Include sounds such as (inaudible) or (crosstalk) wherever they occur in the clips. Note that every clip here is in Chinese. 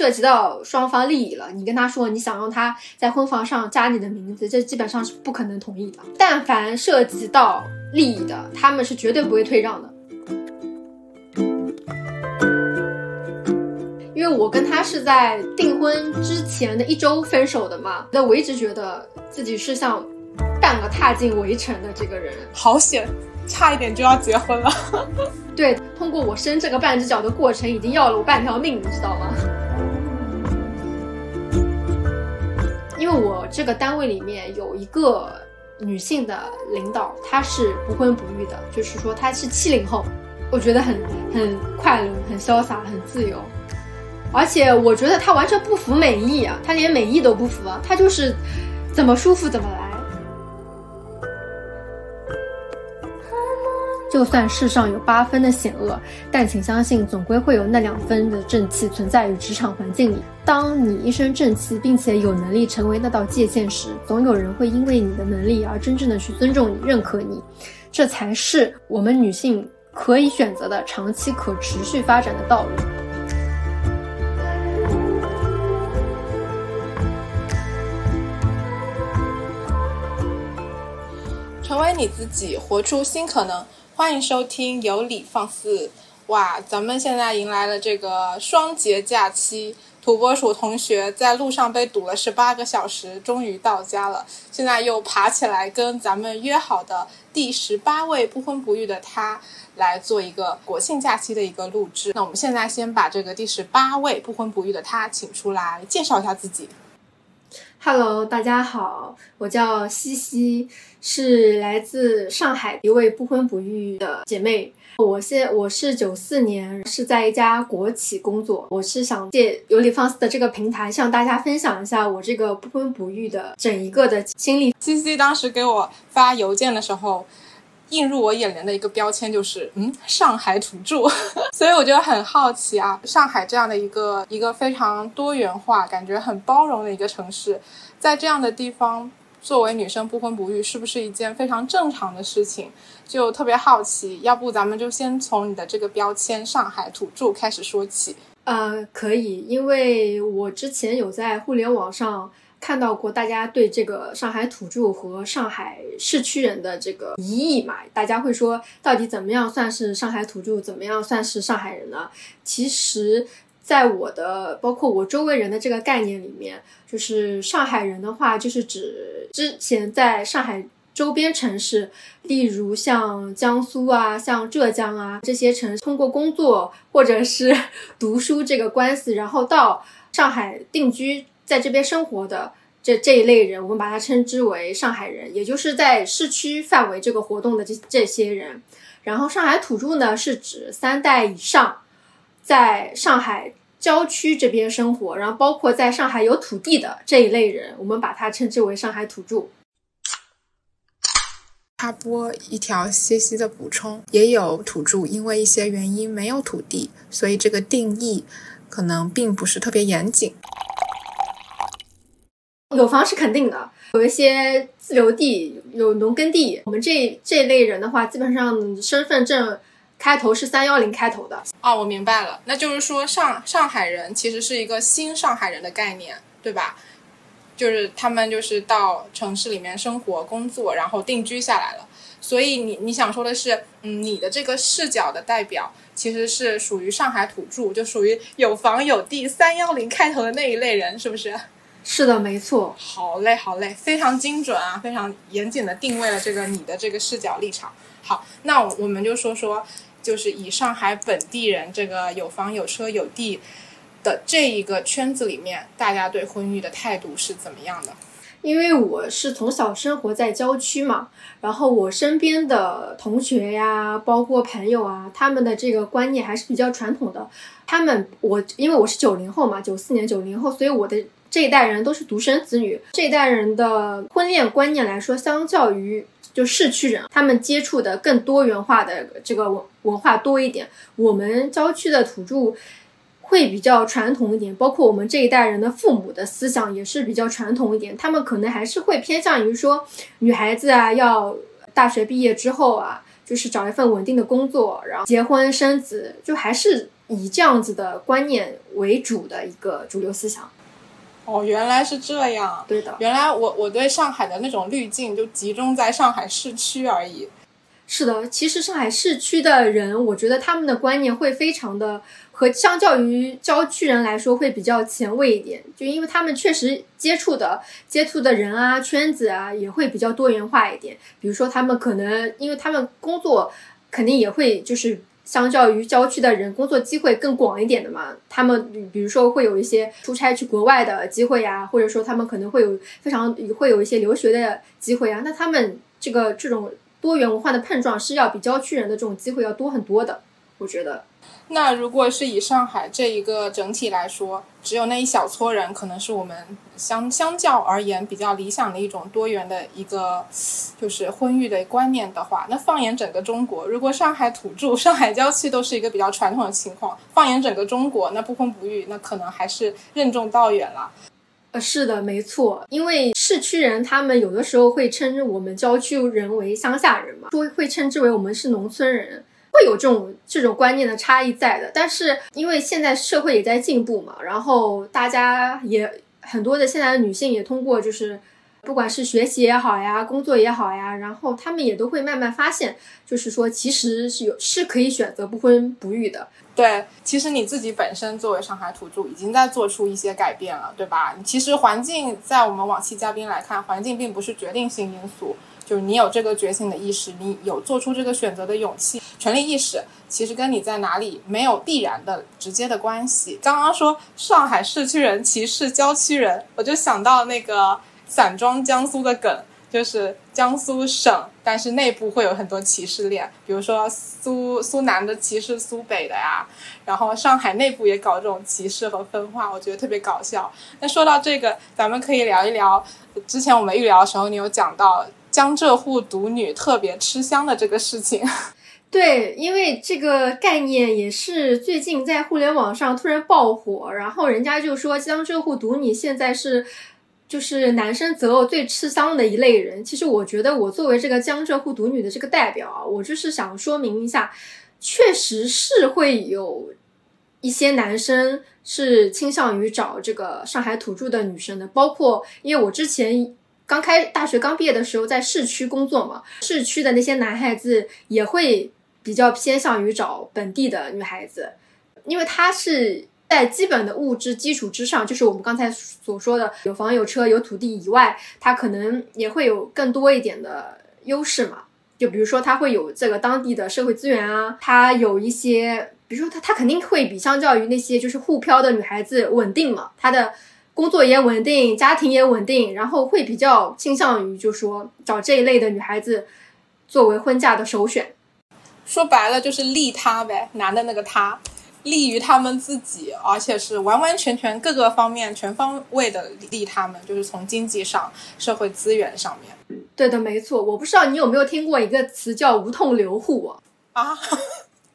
涉及到双方利益了，你跟他说你想让他在婚房上加你的名字，这基本上是不可能同意的。但凡涉及到利益的，他们是绝对不会退让的。因为我跟他是在订婚之前的一周分手的嘛，那我一直觉得自己是像半个踏进围城的这个人，好险，差一点就要结婚了。(laughs) 对，通过我伸这个半只脚的过程，已经要了我半条命，你知道吗？我这个单位里面有一个女性的领导，她是不婚不育的，就是说她是七零后，我觉得很很快乐，很潇洒，很自由。而且我觉得她完全不服美意啊，她连美意都不服啊，她就是怎么舒服怎么来。就算世上有八分的险恶，但请相信，总归会有那两分的正气存在于职场环境里。当你一身正气，并且有能力成为那道界限时，总有人会因为你的能力而真正的去尊重你、认可你。这才是我们女性可以选择的长期可持续发展的道路。成为你自己，活出新可能。欢迎收听有理放肆。哇，咱们现在迎来了这个双节假期，土拨鼠同学在路上被堵了十八个小时，终于到家了。现在又爬起来跟咱们约好的第十八位不婚不育的他来做一个国庆假期的一个录制。那我们现在先把这个第十八位不婚不育的他请出来，介绍一下自己。Hello，大家好，我叫西西，是来自上海一位不婚不育的姐妹。我现我是九四年，是在一家国企工作。我是想借尤里放肆的这个平台，向大家分享一下我这个不婚不育的整一个的经历。西西当时给我发邮件的时候。映入我眼帘的一个标签就是，嗯，上海土著，(laughs) 所以我觉得很好奇啊，上海这样的一个一个非常多元化、感觉很包容的一个城市，在这样的地方，作为女生不婚不育是不是一件非常正常的事情？就特别好奇，要不咱们就先从你的这个标签“上海土著”开始说起。呃，可以，因为我之前有在互联网上。看到过大家对这个上海土著和上海市区人的这个疑义嘛？大家会说，到底怎么样算是上海土著，怎么样算是上海人呢？其实，在我的包括我周围人的这个概念里面，就是上海人的话，就是指之前在上海周边城市，例如像江苏啊、像浙江啊这些城市，通过工作或者是 (laughs) 读书这个关系，然后到上海定居。在这边生活的这这一类人，我们把它称之为上海人，也就是在市区范围这个活动的这这些人。然后上海土著呢，是指三代以上在上海郊区这边生活，然后包括在上海有土地的这一类人，我们把它称之为上海土著。插播一条歇息的补充，也有土著因为一些原因没有土地，所以这个定义可能并不是特别严谨。有房是肯定的，有一些自留地，有农耕地。我们这这类人的话，基本上身份证开头是三幺零开头的。哦，我明白了，那就是说上上海人其实是一个新上海人的概念，对吧？就是他们就是到城市里面生活、工作，然后定居下来了。所以你你想说的是，嗯，你的这个视角的代表其实是属于上海土著，就属于有房有地、三幺零开头的那一类人，是不是？是的，没错。好嘞，好嘞，非常精准啊，非常严谨的定位了这个你的这个视角立场。好，那我们就说说，就是以上海本地人这个有房有车有地的这一个圈子里面，大家对婚育的态度是怎么样的？因为我是从小生活在郊区嘛，然后我身边的同学呀，包括朋友啊，他们的这个观念还是比较传统的。他们我因为我是九零后嘛，九四年九零后，所以我的。这一代人都是独生子女，这一代人的婚恋观念来说，相较于就市区人，他们接触的更多元化的这个文文化多一点。我们郊区的土著会比较传统一点，包括我们这一代人的父母的思想也是比较传统一点，他们可能还是会偏向于说，女孩子啊要大学毕业之后啊，就是找一份稳定的工作，然后结婚生子，就还是。以这样子的观念为主的一个主流思想。哦，原来是这样。对的，原来我我对上海的那种滤镜就集中在上海市区而已。是的，其实上海市区的人，我觉得他们的观念会非常的和相较于郊区人来说会比较前卫一点，就因为他们确实接触的接触的人啊、圈子啊也会比较多元化一点。比如说他们可能，因为他们工作肯定也会就是相较于郊区的人工作机会更广一点的嘛。他们比如说会有一些出差去国外的机会呀，或者说他们可能会有非常会有一些留学的机会啊。那他们这个这种。多元文化的碰撞是要比郊区人的这种机会要多很多的，我觉得。那如果是以上海这一个整体来说，只有那一小撮人，可能是我们相相较而言比较理想的一种多元的一个就是婚育的观念的话，那放眼整个中国，如果上海土著、上海郊区都是一个比较传统的情况，放眼整个中国，那不婚不育，那可能还是任重道远了。呃，是的，没错，因为市区人他们有的时候会称我们郊区人为乡下人嘛，说会称之为我们是农村人，会有这种这种观念的差异在的。但是因为现在社会也在进步嘛，然后大家也很多的现在的女性也通过就是。不管是学习也好呀，工作也好呀，然后他们也都会慢慢发现，就是说，其实是有是可以选择不婚不育的。对，其实你自己本身作为上海土著，已经在做出一些改变了，对吧？其实环境在我们往期嘉宾来看，环境并不是决定性因素，就是你有这个觉醒的意识，你有做出这个选择的勇气、权利意识，其实跟你在哪里没有必然的直接的关系。刚刚说上海市区人歧视郊区人，我就想到那个。散装江苏的梗就是江苏省，但是内部会有很多歧视链，比如说苏苏南的歧视苏北的呀，然后上海内部也搞这种歧视和分化，我觉得特别搞笑。那说到这个，咱们可以聊一聊，之前我们预聊的时候，你有讲到江浙沪独女特别吃香的这个事情。(laughs) 对，因为这个概念也是最近在互联网上突然爆火，然后人家就说江浙沪独女现在是。就是男生择偶最吃香的一类人。其实我觉得，我作为这个江浙沪独女的这个代表啊，我就是想说明一下，确实是会有一些男生是倾向于找这个上海土著的女生的。包括因为我之前刚开大学刚毕业的时候，在市区工作嘛，市区的那些男孩子也会比较偏向于找本地的女孩子，因为他是。在基本的物质基础之上，就是我们刚才所说的有房有车有土地以外，他可能也会有更多一点的优势嘛。就比如说，他会有这个当地的社会资源啊，他有一些，比如说他他肯定会比相较于那些就是沪漂的女孩子稳定嘛，他的工作也稳定，家庭也稳定，然后会比较倾向于就说找这一类的女孩子作为婚嫁的首选。说白了就是利他呗，男的那个他。利于他们自己，而且是完完全全各个方面全方位的利他们，就是从经济上、社会资源上面。对的，没错。我不知道你有没有听过一个词叫“无痛留户”啊？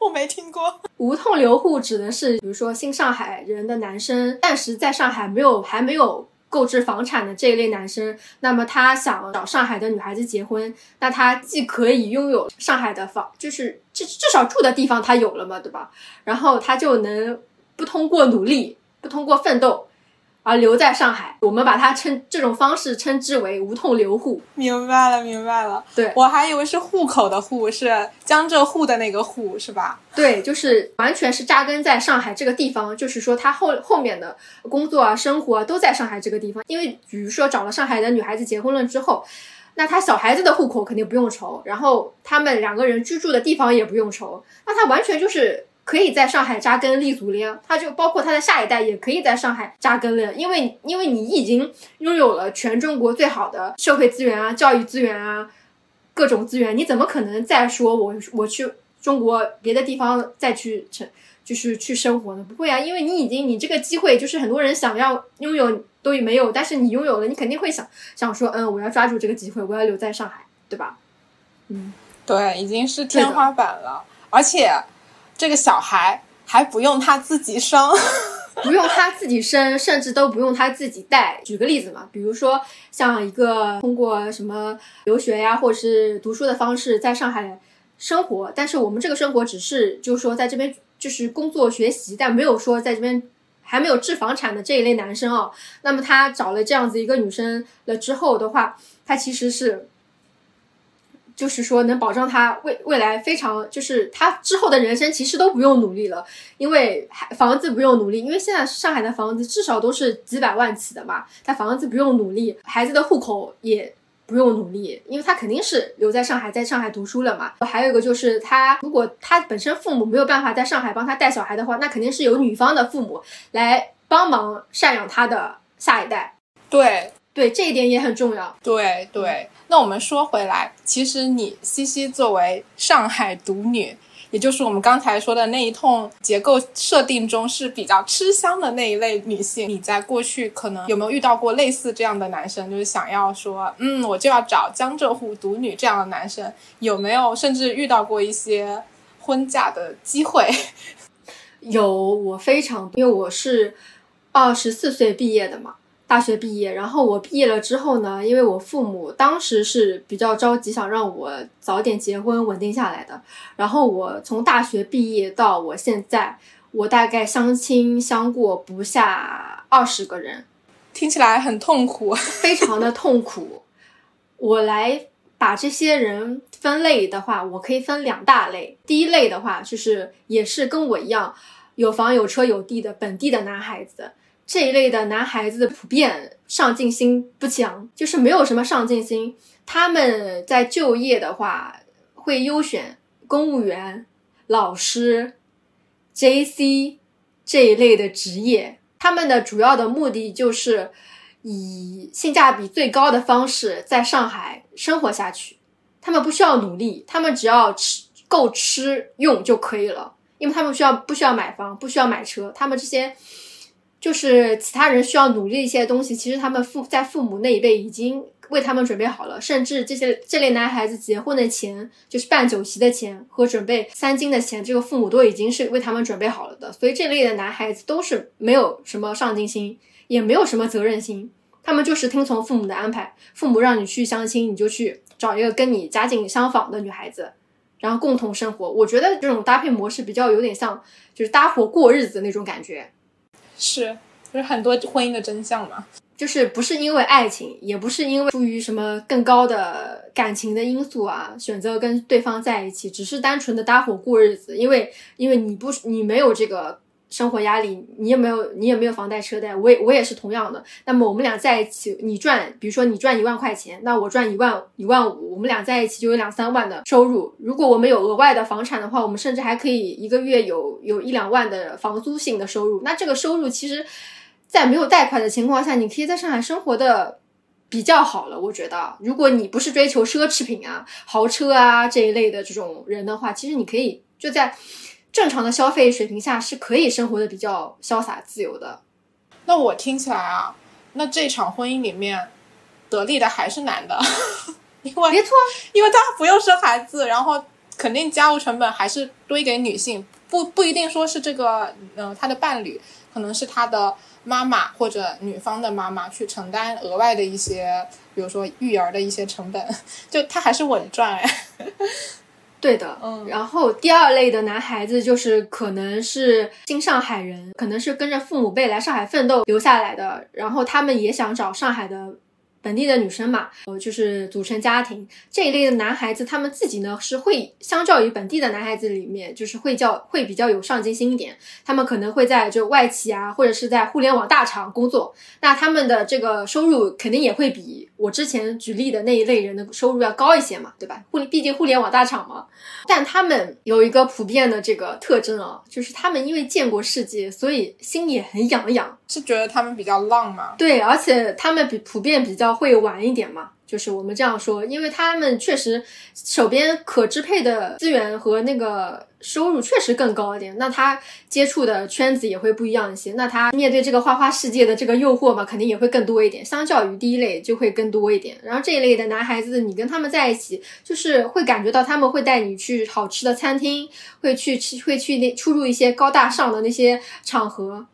我没听过。(laughs) 无痛留沪指的是，比如说新上海人的男生，暂时在上海没有还没有。购置房产的这一类男生，那么他想找上海的女孩子结婚，那他既可以拥有上海的房，就是至至少住的地方他有了嘛，对吧？然后他就能不通过努力，不通过奋斗。而留在上海，我们把它称这种方式称之为无痛留户。明白了，明白了。对我还以为是户口的户，是江浙沪的那个沪，是吧？对，就是完全是扎根在上海这个地方，就是说他后后面的工作啊、生活啊都在上海这个地方。因为比如说找了上海的女孩子结婚了之后，那他小孩子的户口肯定不用愁，然后他们两个人居住的地方也不用愁，那他完全就是。可以在上海扎根立足了呀，他就包括他的下一代也可以在上海扎根了，因为因为你已经拥有了全中国最好的社会资源啊、教育资源啊、各种资源，你怎么可能再说我我去中国别的地方再去成就是去生活呢？不会啊，因为你已经你这个机会就是很多人想要拥有都没有，但是你拥有了，你肯定会想想说，嗯，我要抓住这个机会，我要留在上海，对吧？嗯，对，已经是天花板了，而且。这个小孩还不用他自己生，(laughs) 不用他自己生，甚至都不用他自己带。举个例子嘛，比如说像一个通过什么留学呀，或者是读书的方式在上海生活，但是我们这个生活只是就是说在这边。就是工作学习，但没有说在这边还没有置房产的这一类男生啊，那么他找了这样子一个女生了之后的话，他其实是。就是说，能保障他未未来非常，就是他之后的人生其实都不用努力了，因为房子不用努力，因为现在上海的房子至少都是几百万起的嘛，他房子不用努力，孩子的户口也不用努力，因为他肯定是留在上海，在上海读书了嘛。还有一个就是他，如果他本身父母没有办法在上海帮他带小孩的话，那肯定是由女方的父母来帮忙赡养他的下一代。对。对这一点也很重要。对对，那我们说回来，其实你西西作为上海独女，也就是我们刚才说的那一通结构设定中是比较吃香的那一类女性，你在过去可能有没有遇到过类似这样的男生？就是想要说，嗯，我就要找江浙沪独女这样的男生，有没有甚至遇到过一些婚嫁的机会？(laughs) 有，我非常，因为我是二十四岁毕业的嘛。大学毕业，然后我毕业了之后呢，因为我父母当时是比较着急，想让我早点结婚稳定下来的。然后我从大学毕业到我现在，我大概相亲相过不下二十个人，听起来很痛苦，(laughs) 非常的痛苦。我来把这些人分类的话，我可以分两大类。第一类的话，就是也是跟我一样有房有车有地的本地的男孩子。这一类的男孩子普遍上进心不强，就是没有什么上进心。他们在就业的话，会优选公务员、老师、JC 这一类的职业。他们的主要的目的就是以性价比最高的方式在上海生活下去。他们不需要努力，他们只要吃够吃用就可以了，因为他们需要不需要买房，不需要买车，他们这些。就是其他人需要努力一些东西，其实他们父在父母那一辈已经为他们准备好了，甚至这些这类男孩子结婚的钱，就是办酒席的钱和准备三金的钱，这个父母都已经是为他们准备好了的。所以这类的男孩子都是没有什么上进心，也没有什么责任心，他们就是听从父母的安排，父母让你去相亲，你就去找一个跟你家境相仿的女孩子，然后共同生活。我觉得这种搭配模式比较有点像，就是搭伙过日子那种感觉。是，就是很多婚姻的真相嘛，就是不是因为爱情，也不是因为出于什么更高的感情的因素啊，选择跟对方在一起，只是单纯的搭伙过日子，因为因为你不你没有这个。生活压力，你也没有，你也没有房贷车贷，我也我也是同样的。那么我们俩在一起，你赚，比如说你赚一万块钱，那我赚一万一万五，我们俩在一起就有两三万的收入。如果我们有额外的房产的话，我们甚至还可以一个月有有一两万的房租性的收入。那这个收入其实，在没有贷款的情况下，你可以在上海生活的比较好了。我觉得，如果你不是追求奢侈品啊、豪车啊这一类的这种人的话，其实你可以就在。正常的消费水平下是可以生活的比较潇洒自由的。那我听起来啊，那这场婚姻里面得利的还是男的，因为没错，因为他不用生孩子，然后肯定家务成本还是堆给女性，不不一定说是这个，嗯，他的伴侣可能是他的妈妈或者女方的妈妈去承担额外的一些，比如说育儿的一些成本，(laughs) 就他还是稳赚哎。对的，嗯，然后第二类的男孩子就是可能是新上海人，可能是跟着父母辈来上海奋斗留下来的，然后他们也想找上海的。本地的女生嘛，呃，就是组成家庭这一类的男孩子，他们自己呢是会相较于本地的男孩子里面，就是会较会比较有上进心一点。他们可能会在就外企啊，或者是在互联网大厂工作，那他们的这个收入肯定也会比我之前举例的那一类人的收入要高一些嘛，对吧？互毕竟互联网大厂嘛。但他们有一个普遍的这个特征啊，就是他们因为见过世界，所以心也很痒痒。是觉得他们比较浪吗？对，而且他们比普遍比较会玩一点嘛，就是我们这样说，因为他们确实手边可支配的资源和那个收入确实更高一点，那他接触的圈子也会不一样一些，那他面对这个花花世界的这个诱惑嘛，肯定也会更多一点，相较于第一类就会更多一点。然后这一类的男孩子，你跟他们在一起，就是会感觉到他们会带你去好吃的餐厅，会去吃，会去那出入一些高大上的那些场合。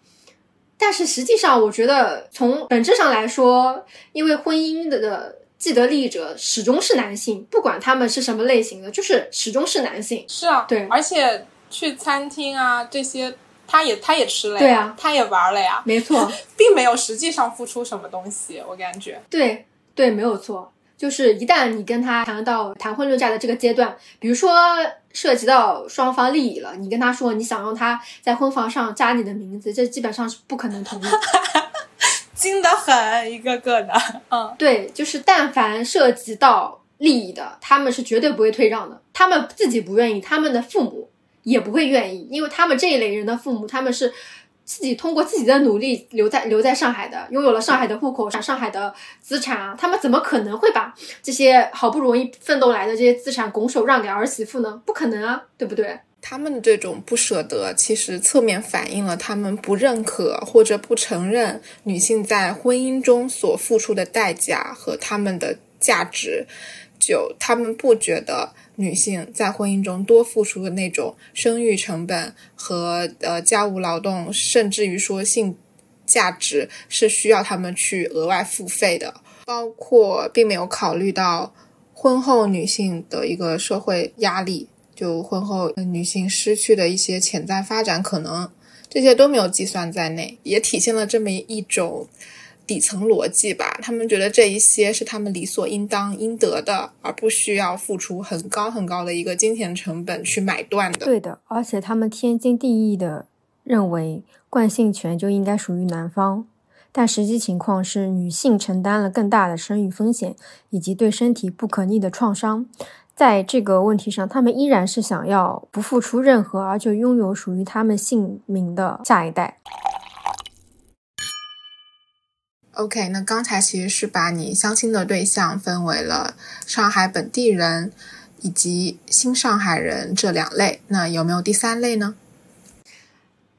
但是实际上，我觉得从本质上来说，因为婚姻的的既得利益者始终是男性，不管他们是什么类型的，就是始终是男性。是啊，对。而且去餐厅啊这些，他也他也吃了呀，对啊他也玩了呀，没错，(laughs) 并没有实际上付出什么东西，我感觉。对对，没有错。就是一旦你跟他谈到谈婚论嫁的这个阶段，比如说涉及到双方利益了，你跟他说你想让他在婚房上加你的名字，这基本上是不可能同意。(laughs) 精得很，一个个的，嗯，对，就是但凡涉及到利益的，他们是绝对不会退让的。他们自己不愿意，他们的父母也不会愿意，因为他们这一类人的父母，他们是自己通过自己的努力留在留在上海的，拥有了上海的户口、上海的资产啊，他们怎么可能会把这些好不容易奋斗来的这些资产拱手让给儿媳妇呢？不可能啊，对不对？他们的这种不舍得，其实侧面反映了他们不认可或者不承认女性在婚姻中所付出的代价和他们的价值。就他们不觉得女性在婚姻中多付出的那种生育成本和呃家务劳动，甚至于说性价值是需要他们去额外付费的，包括并没有考虑到婚后女性的一个社会压力。就婚后女性失去的一些潜在发展可能，这些都没有计算在内，也体现了这么一种底层逻辑吧。他们觉得这一些是他们理所应当、应得的，而不需要付出很高很高的一个金钱成本去买断的。对的，而且他们天经地义的认为惯性权就应该属于男方，但实际情况是女性承担了更大的生育风险以及对身体不可逆的创伤。在这个问题上，他们依然是想要不付出任何，而就拥有属于他们姓名的下一代。OK，那刚才其实是把你相亲的对象分为了上海本地人以及新上海人这两类，那有没有第三类呢？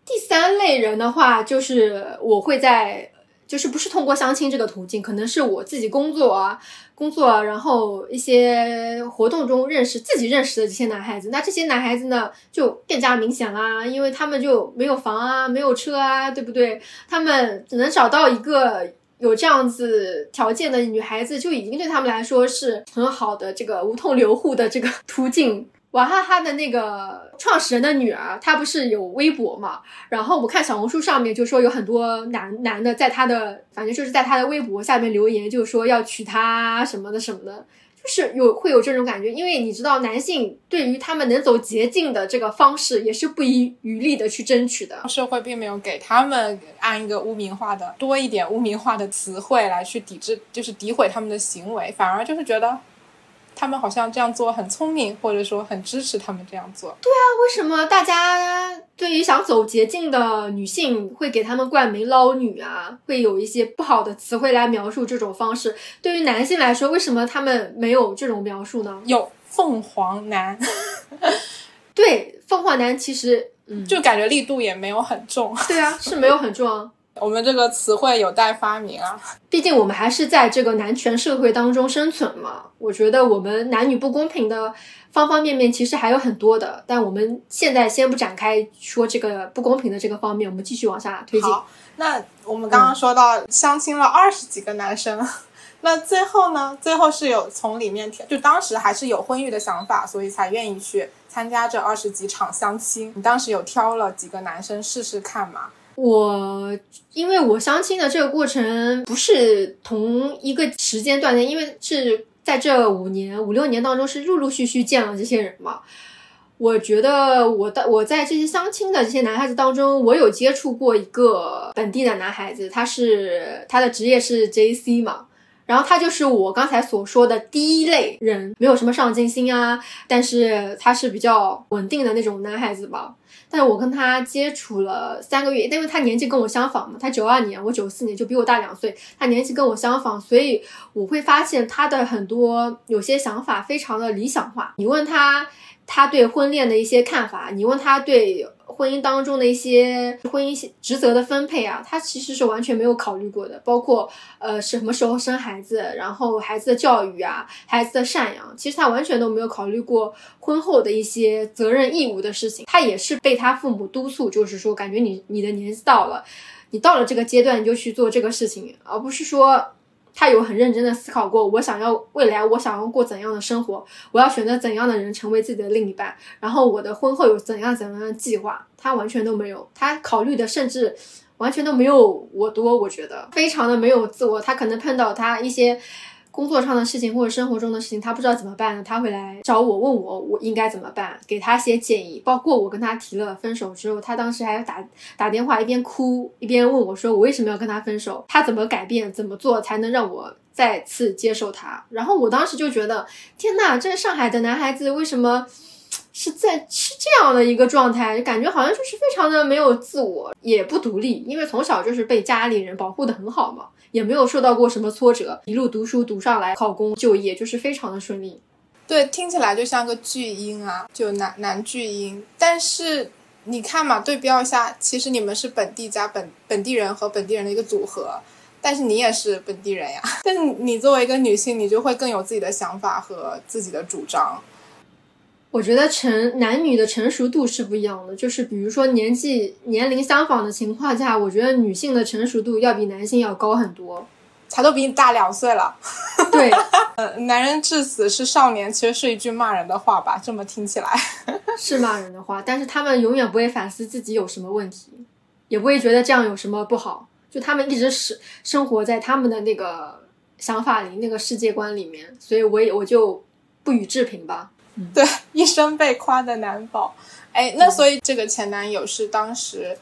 第三类人的话，就是我会在，就是不是通过相亲这个途径，可能是我自己工作啊，工作，然后一些活动中认识自己认识的这些男孩子。那这些男孩子呢，就更加明显啦，因为他们就没有房啊，没有车啊，对不对？他们只能找到一个有这样子条件的女孩子，就已经对他们来说是很好的这个无痛留户的这个途径。娃哈哈的那个创始人的女儿，她不是有微博嘛？然后我看小红书上面就说有很多男男的在她的，反正就是在她的微博下面留言，就说要娶她什么的什么的，就是有会有这种感觉。因为你知道，男性对于他们能走捷径的这个方式，也是不遗余力的去争取的。社会并没有给他们按一个污名化的多一点污名化的词汇来去抵制，就是诋毁他们的行为，反而就是觉得他们好像这样做很聪明，或者说很支持他们这样做。对啊为什么大家对于想走捷径的女性会给他们冠名捞女啊？会有一些不好的词汇来描述这种方式？对于男性来说，为什么他们没有这种描述呢？有凤凰男，(laughs) 对，凤凰男其实，嗯，就感觉力度也没有很重。对啊，是没有很重啊。我们这个词汇有待发明啊。毕竟我们还是在这个男权社会当中生存嘛。我觉得我们男女不公平的方方面面其实还有很多的，但我们现在先不展开说这个不公平的这个方面，我们继续往下推进。好，那我们刚刚说到相亲了二十几个男生，(laughs) 那最后呢？最后是有从里面挑，就当时还是有婚育的想法，所以才愿意去参加这二十几场相亲。你当时有挑了几个男生试试看吗？我因为我相亲的这个过程不是同一个时间段内，因为是在这五年五六年当中是陆陆续续见了这些人嘛。我觉得我的我在这些相亲的这些男孩子当中，我有接触过一个本地的男孩子，他是他的职业是 JC 嘛，然后他就是我刚才所说的第一类人，没有什么上进心啊，但是他是比较稳定的那种男孩子吧。但是我跟他接触了三个月，因为他年纪跟我相仿嘛，他九二年，我九四年，就比我大两岁，他年纪跟我相仿，所以我会发现他的很多有些想法非常的理想化。你问他，他对婚恋的一些看法，你问他对婚姻当中的一些婚姻职责的分配啊，他其实是完全没有考虑过的，包括呃什么时候生孩子，然后孩子的教育啊，孩子的赡养，其实他完全都没有考虑过婚后的一些责任义务的事情。他也是被他父母督促，就是说感觉你你的年纪到了，你到了这个阶段你就去做这个事情，而不是说他有很认真的思考过，我想要未来我想要过怎样的生活，我要选择怎样的人成为自己的另一半，然后我的婚后有怎样怎样的计划，他完全都没有，他考虑的甚至完全都没有我多，我觉得非常的没有自我，他可能碰到他一些。工作上的事情或者生活中的事情，他不知道怎么办呢？他会来找我，问我我应该怎么办，给他些建议。包括我跟他提了分手之后，他当时还打打电话，一边哭一边问我，说我为什么要跟他分手？他怎么改变？怎么做才能让我再次接受他？然后我当时就觉得，天呐，这上海的男孩子为什么是在是这样的一个状态？感觉好像就是非常的没有自我，也不独立，因为从小就是被家里人保护的很好嘛。也没有受到过什么挫折，一路读书读上来，考公就业就是非常的顺利。对，听起来就像个巨婴啊，就男男巨婴。但是你看嘛，对标一下，其实你们是本地加本本地人和本地人的一个组合，但是你也是本地人呀。(laughs) 但你作为一个女性，你就会更有自己的想法和自己的主张。我觉得成男女的成熟度是不一样的，就是比如说年纪年龄相仿的情况下，我觉得女性的成熟度要比男性要高很多，他都比你大两岁了。对，呃，(laughs) 男人至死是少年，其实是一句骂人的话吧？这么听起来 (laughs) 是骂人的话，但是他们永远不会反思自己有什么问题，也不会觉得这样有什么不好，就他们一直是生活在他们的那个想法里、那个世界观里面，所以我也我就不予置评吧。对，(laughs) 一生被夸的男宝。哎，那所以这个前男友是当时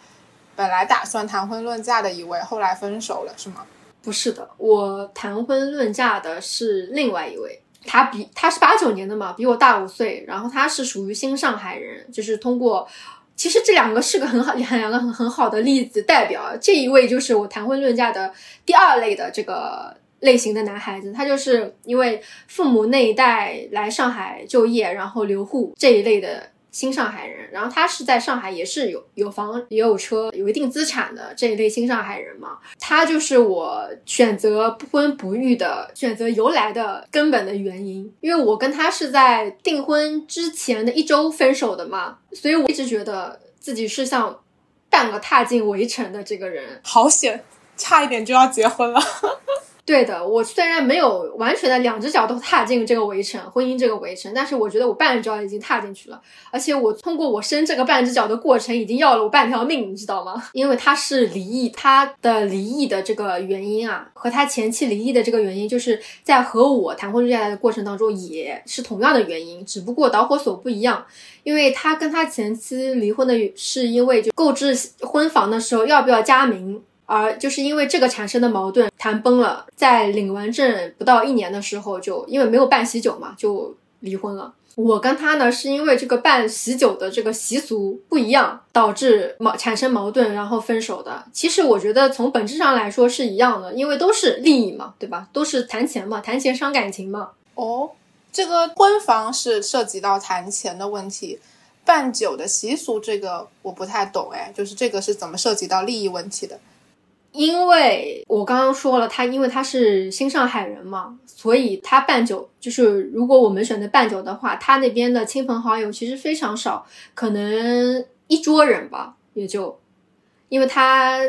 本来打算谈婚论嫁的一位，后来分手了，是吗？不是的，我谈婚论嫁的是另外一位，他比他是八九年的嘛，比我大五岁，然后他是属于新上海人，就是通过，其实这两个是个很好两个很很好的例子代表，这一位就是我谈婚论嫁的第二类的这个。类型的男孩子，他就是因为父母那一代来上海就业，然后留沪这一类的新上海人。然后他是在上海也是有有房也有车有一定资产的这一类新上海人嘛。他就是我选择不婚不育的选择由来的根本的原因，因为我跟他是在订婚之前的一周分手的嘛，所以我一直觉得自己是像半个踏进围城的这个人。好险，差一点就要结婚了。对的，我虽然没有完全的两只脚都踏进这个围城，婚姻这个围城，但是我觉得我半只脚已经踏进去了，而且我通过我生这个半只脚的过程，已经要了我半条命，你知道吗？因为他是离异，他的离异的这个原因啊，和他前妻离异的这个原因，就是在和我谈婚论嫁的过程当中，也是同样的原因，只不过导火索不一样，因为他跟他前妻离婚的是因为就购置婚房的时候要不要加名。而就是因为这个产生的矛盾谈崩了，在领完证不到一年的时候，就因为没有办喜酒嘛，就离婚了。我跟他呢，是因为这个办喜酒的这个习俗不一样，导致矛产生矛盾，然后分手的。其实我觉得从本质上来说是一样的，因为都是利益嘛，对吧？都是谈钱嘛，谈钱伤感情嘛。哦，这个婚房是涉及到谈钱的问题，办酒的习俗这个我不太懂哎，就是这个是怎么涉及到利益问题的？因为我刚刚说了，他因为他是新上海人嘛，所以他办酒就是如果我们选择办酒的话，他那边的亲朋好友其实非常少，可能一桌人吧，也就，因为他。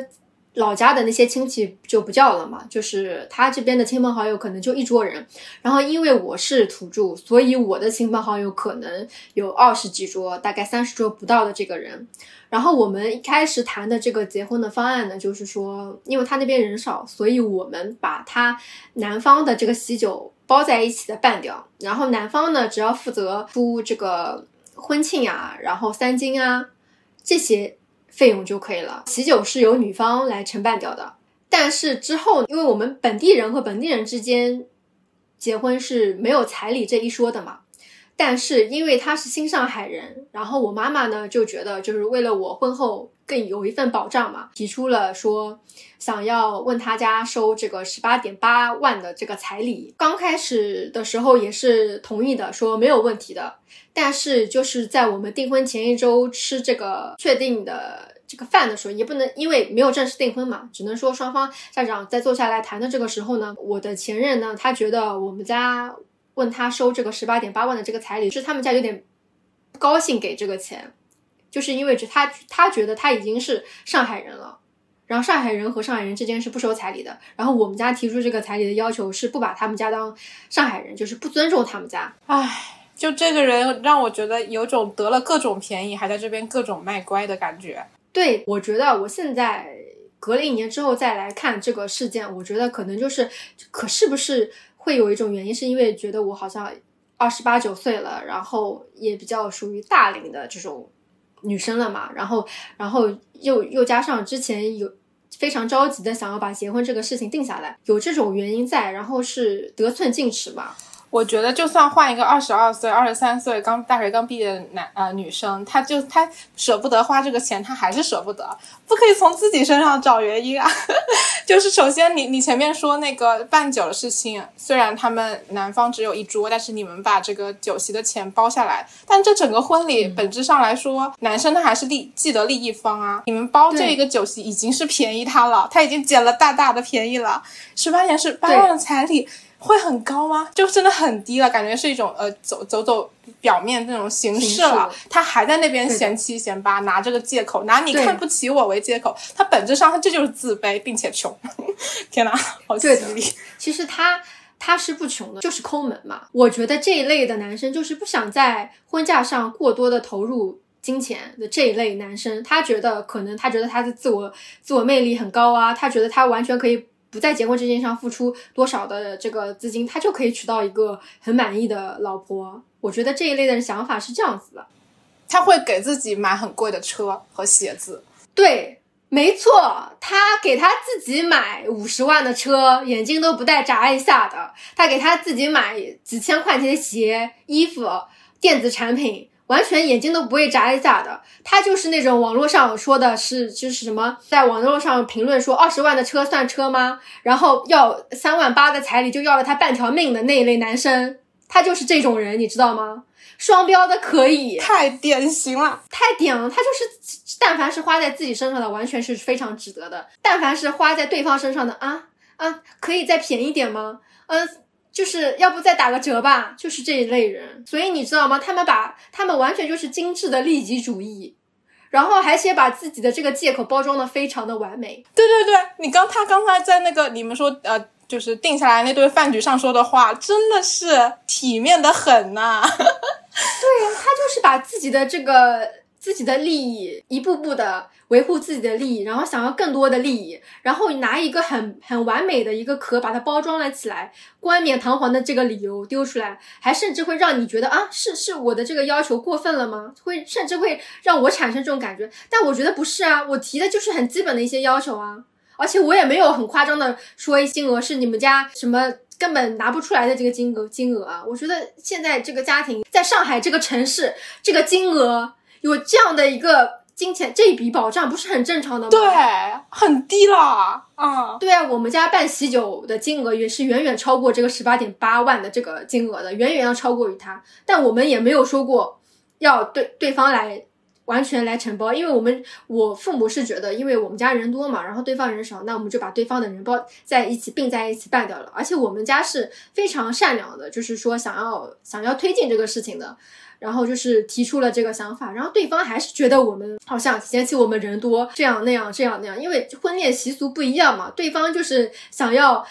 老家的那些亲戚就不叫了嘛，就是他这边的亲朋好友可能就一桌人，然后因为我是土著，所以我的亲朋好友可能有二十几桌，大概三十桌不到的这个人。然后我们一开始谈的这个结婚的方案呢，就是说，因为他那边人少，所以我们把他男方的这个喜酒包在一起的办掉，然后男方呢只要负责出这个婚庆啊，然后三金啊这些。费用就可以了，喜酒是由女方来承办掉的。但是之后，因为我们本地人和本地人之间结婚是没有彩礼这一说的嘛。但是因为他是新上海人，然后我妈妈呢就觉得，就是为了我婚后更有一份保障嘛，提出了说想要问他家收这个十八点八万的这个彩礼。刚开始的时候也是同意的，说没有问题的。但是就是在我们订婚前一周吃这个确定的这个饭的时候，也不能因为没有正式订婚嘛，只能说双方家长在坐下来谈的这个时候呢，我的前任呢，他觉得我们家问他收这个十八点八万的这个彩礼，是他们家有点不高兴给这个钱，就是因为他他觉得他已经是上海人了。然后上海人和上海人之间是不收彩礼的。然后我们家提出这个彩礼的要求是不把他们家当上海人，就是不尊重他们家。唉，就这个人让我觉得有种得了各种便宜，还在这边各种卖乖的感觉。对，我觉得我现在隔了一年之后再来看这个事件，我觉得可能就是，可是不是会有一种原因，是因为觉得我好像二十八九岁了，然后也比较属于大龄的这种女生了嘛，然后，然后又又加上之前有非常着急的想要把结婚这个事情定下来，有这种原因在，然后是得寸进尺嘛。我觉得，就算换一个二十二岁、二十三岁刚大学刚毕业的男呃女生，她就她舍不得花这个钱，她还是舍不得，不可以从自己身上找原因啊。(laughs) 就是首先你你前面说那个办酒的事情，虽然他们男方只有一桌，但是你们把这个酒席的钱包下来，但这整个婚礼本质上来说，男生他还是利既得利益方啊。你们包这一个酒席已经是便宜他了，他已经捡了大大的便宜了，十八年是八万的彩礼。会很高吗？就真的很低了，感觉是一种呃走走走表面那种形式了。他还在那边嫌七嫌八，拿这个借口，拿你看不起我为借口。他本质上他这就是自卑并且穷。(laughs) 天哪，好犀利！其实他他是不穷的，就是抠门嘛。我觉得这一类的男生就是不想在婚嫁上过多的投入金钱的这一类男生，他觉得可能他觉得他的自我自我魅力很高啊，他觉得他完全可以。不在结婚这件事上付出多少的这个资金，他就可以娶到一个很满意的老婆。我觉得这一类的人想法是这样子的，他会给自己买很贵的车和鞋子。对，没错，他给他自己买五十万的车，眼睛都不带眨一下的；他给他自己买几千块钱的鞋、衣服、电子产品。完全眼睛都不会眨一下的，他就是那种网络上说的是就是什么，在网络上评论说二十万的车算车吗？然后要三万八的彩礼就要了他半条命的那一类男生，他就是这种人，你知道吗？双标的可以，太典型了，太典了。他就是，但凡是花在自己身上的，完全是非常值得的；但凡是花在对方身上的，啊啊，可以再便宜点吗？嗯。就是要不再打个折吧，就是这一类人，所以你知道吗？他们把他们完全就是精致的利己主义，然后还且把自己的这个借口包装的非常的完美。对对对，你刚他刚才在那个你们说呃，就是定下来那顿饭局上说的话，真的是体面的很呐。(laughs) 对呀，他就是把自己的这个自己的利益一步步的。维护自己的利益，然后想要更多的利益，然后拿一个很很完美的一个壳把它包装了起来，冠冕堂皇的这个理由丢出来，还甚至会让你觉得啊，是是我的这个要求过分了吗？会甚至会让我产生这种感觉。但我觉得不是啊，我提的就是很基本的一些要求啊，而且我也没有很夸张的说一金额是你们家什么根本拿不出来的这个金额金额啊。我觉得现在这个家庭在上海这个城市，这个金额有这样的一个。金钱这一笔保障不是很正常的吗？对，很低了。嗯，对啊，我们家办喜酒的金额也是远远超过这个十八点八万的这个金额的，远远要超过于他。但我们也没有说过要对对方来完全来承包，因为我们我父母是觉得，因为我们家人多嘛，然后对方人少，那我们就把对方的人包在一起并在一起办掉了。而且我们家是非常善良的，就是说想要想要推进这个事情的。然后就是提出了这个想法，然后对方还是觉得我们好像嫌弃我们人多，这样那样这样那样，因为婚恋习俗不一样嘛。对方就是想要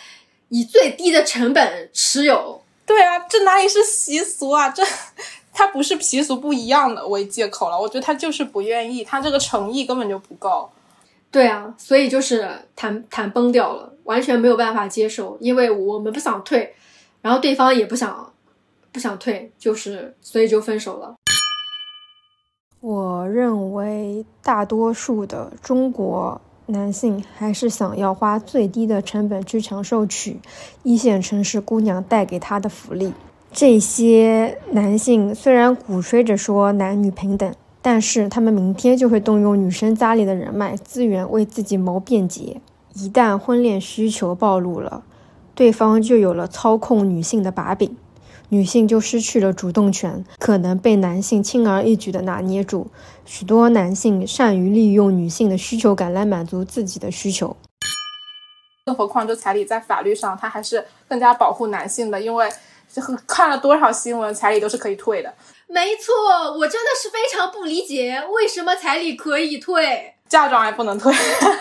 以最低的成本持有。对啊，这哪里是习俗啊？这他不是习俗不一样的为借口了。我觉得他就是不愿意，他这个诚意根本就不够。对啊，所以就是谈谈崩掉了，完全没有办法接受，因为我们不想退，然后对方也不想。不想退，就是所以就分手了。我认为大多数的中国男性还是想要花最低的成本去享受取一线城市姑娘带给他的福利。这些男性虽然鼓吹着说男女平等，但是他们明天就会动用女生家里的人脉资源为自己谋便捷。一旦婚恋需求暴露了，对方就有了操控女性的把柄。女性就失去了主动权，可能被男性轻而易举地拿捏住。许多男性善于利用女性的需求感来满足自己的需求。更何况，这彩礼在法律上，它还是更加保护男性的，因为看了多少新闻，彩礼都是可以退的。没错，我真的是非常不理解，为什么彩礼可以退，嫁妆还不能退。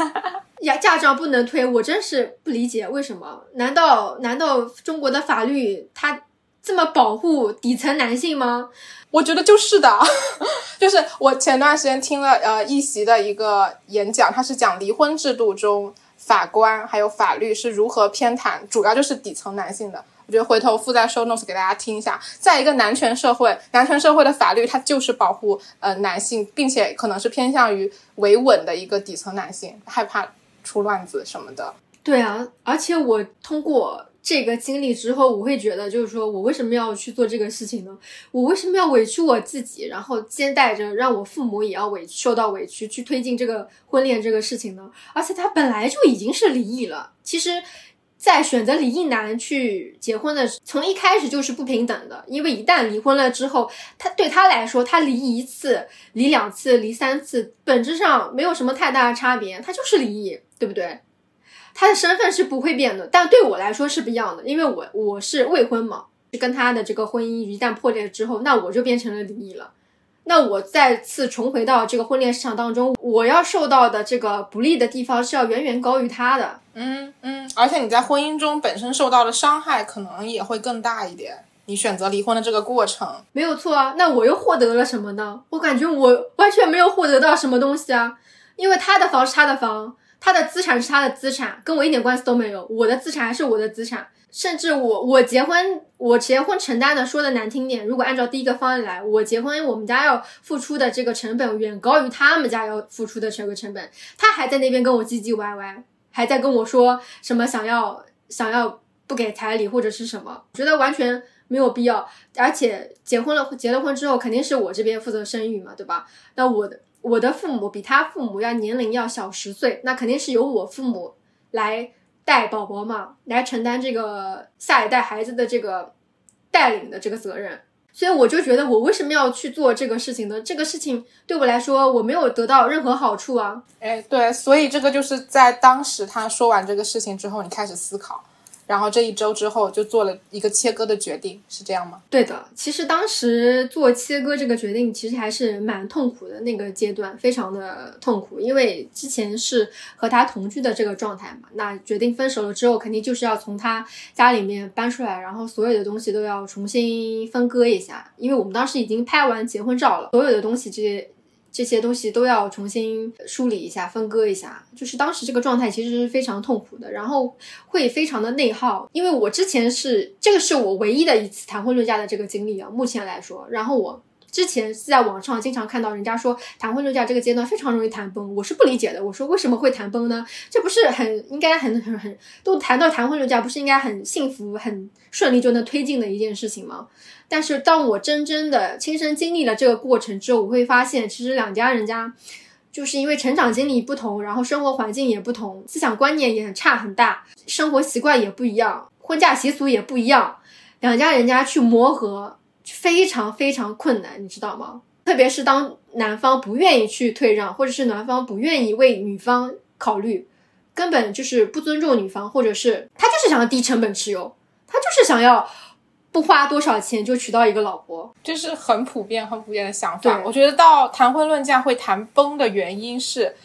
(laughs) 呀，嫁妆不能退，我真是不理解为什么？难道难道中国的法律它这么保护底层男性吗？我觉得就是的，(laughs) 就是我前段时间听了呃一席的一个演讲，他是讲离婚制度中法官还有法律是如何偏袒，主要就是底层男性的。我觉得回头附在 show notes 给大家听一下。在一个男权社会，男权社会的法律它就是保护呃男性，并且可能是偏向于维稳的一个底层男性，害怕出乱子什么的。对啊，而且我通过。这个经历之后，我会觉得，就是说我为什么要去做这个事情呢？我为什么要委屈我自己，然后兼带着让我父母也要委受到委屈，去推进这个婚恋这个事情呢？而且他本来就已经是离异了。其实，在选择离异男去结婚的，从一开始就是不平等的。因为一旦离婚了之后，他对他来说，他离一次、离两次、离三次，本质上没有什么太大的差别，他就是离异，对不对？他的身份是不会变的，但对我来说是不一样的，因为我我是未婚嘛，跟他的这个婚姻一旦破裂之后，那我就变成了离异了，那我再次重回到这个婚恋市场当中，我要受到的这个不利的地方是要远远高于他的，嗯嗯，而且你在婚姻中本身受到的伤害可能也会更大一点，你选择离婚的这个过程没有错啊，那我又获得了什么呢？我感觉我完全没有获得到什么东西啊，因为他的房是他的房。他的资产是他的资产，跟我一点关系都没有。我的资产还是我的资产，甚至我我结婚，我结婚承担的，说的难听点，如果按照第一个方案来，我结婚我们家要付出的这个成本远高于他们家要付出的这个成本。他还在那边跟我唧唧歪歪，还在跟我说什么想要想要不给彩礼或者是什么，觉得完全没有必要。而且结婚了，结了婚之后肯定是我这边负责生育嘛，对吧？那我的。我的父母比他父母要年龄要小十岁，那肯定是由我父母来带宝宝嘛，来承担这个下一代孩子的这个带领的这个责任。所以我就觉得，我为什么要去做这个事情呢？这个事情对我来说，我没有得到任何好处啊。哎，对，所以这个就是在当时他说完这个事情之后，你开始思考。然后这一周之后就做了一个切割的决定，是这样吗？对的，其实当时做切割这个决定，其实还是蛮痛苦的那个阶段，非常的痛苦，因为之前是和他同居的这个状态嘛。那决定分手了之后，肯定就是要从他家里面搬出来，然后所有的东西都要重新分割一下，因为我们当时已经拍完结婚照了，所有的东西这些。这些东西都要重新梳理一下、分割一下，就是当时这个状态其实是非常痛苦的，然后会非常的内耗，因为我之前是这个是我唯一的一次谈婚论嫁的这个经历啊，目前来说，然后我。之前是在网上经常看到人家说谈婚论嫁这个阶段非常容易谈崩，我是不理解的。我说为什么会谈崩呢？这不是很应该很很很都谈到谈婚论嫁，不是应该很幸福很顺利就能推进的一件事情吗？但是当我真正的亲身经历了这个过程之后，我会发现其实两家人家就是因为成长经历不同，然后生活环境也不同，思想观念也很差很大，生活习惯也不一样，婚嫁习俗也不一样，两家人家去磨合。非常非常困难，你知道吗？特别是当男方不愿意去退让，或者是男方不愿意为女方考虑，根本就是不尊重女方，或者是他就是想要低成本持有，他就是想要不花多少钱就娶到一个老婆，这是很普遍、很普遍的想法。我觉得到谈婚论嫁会谈崩的原因是。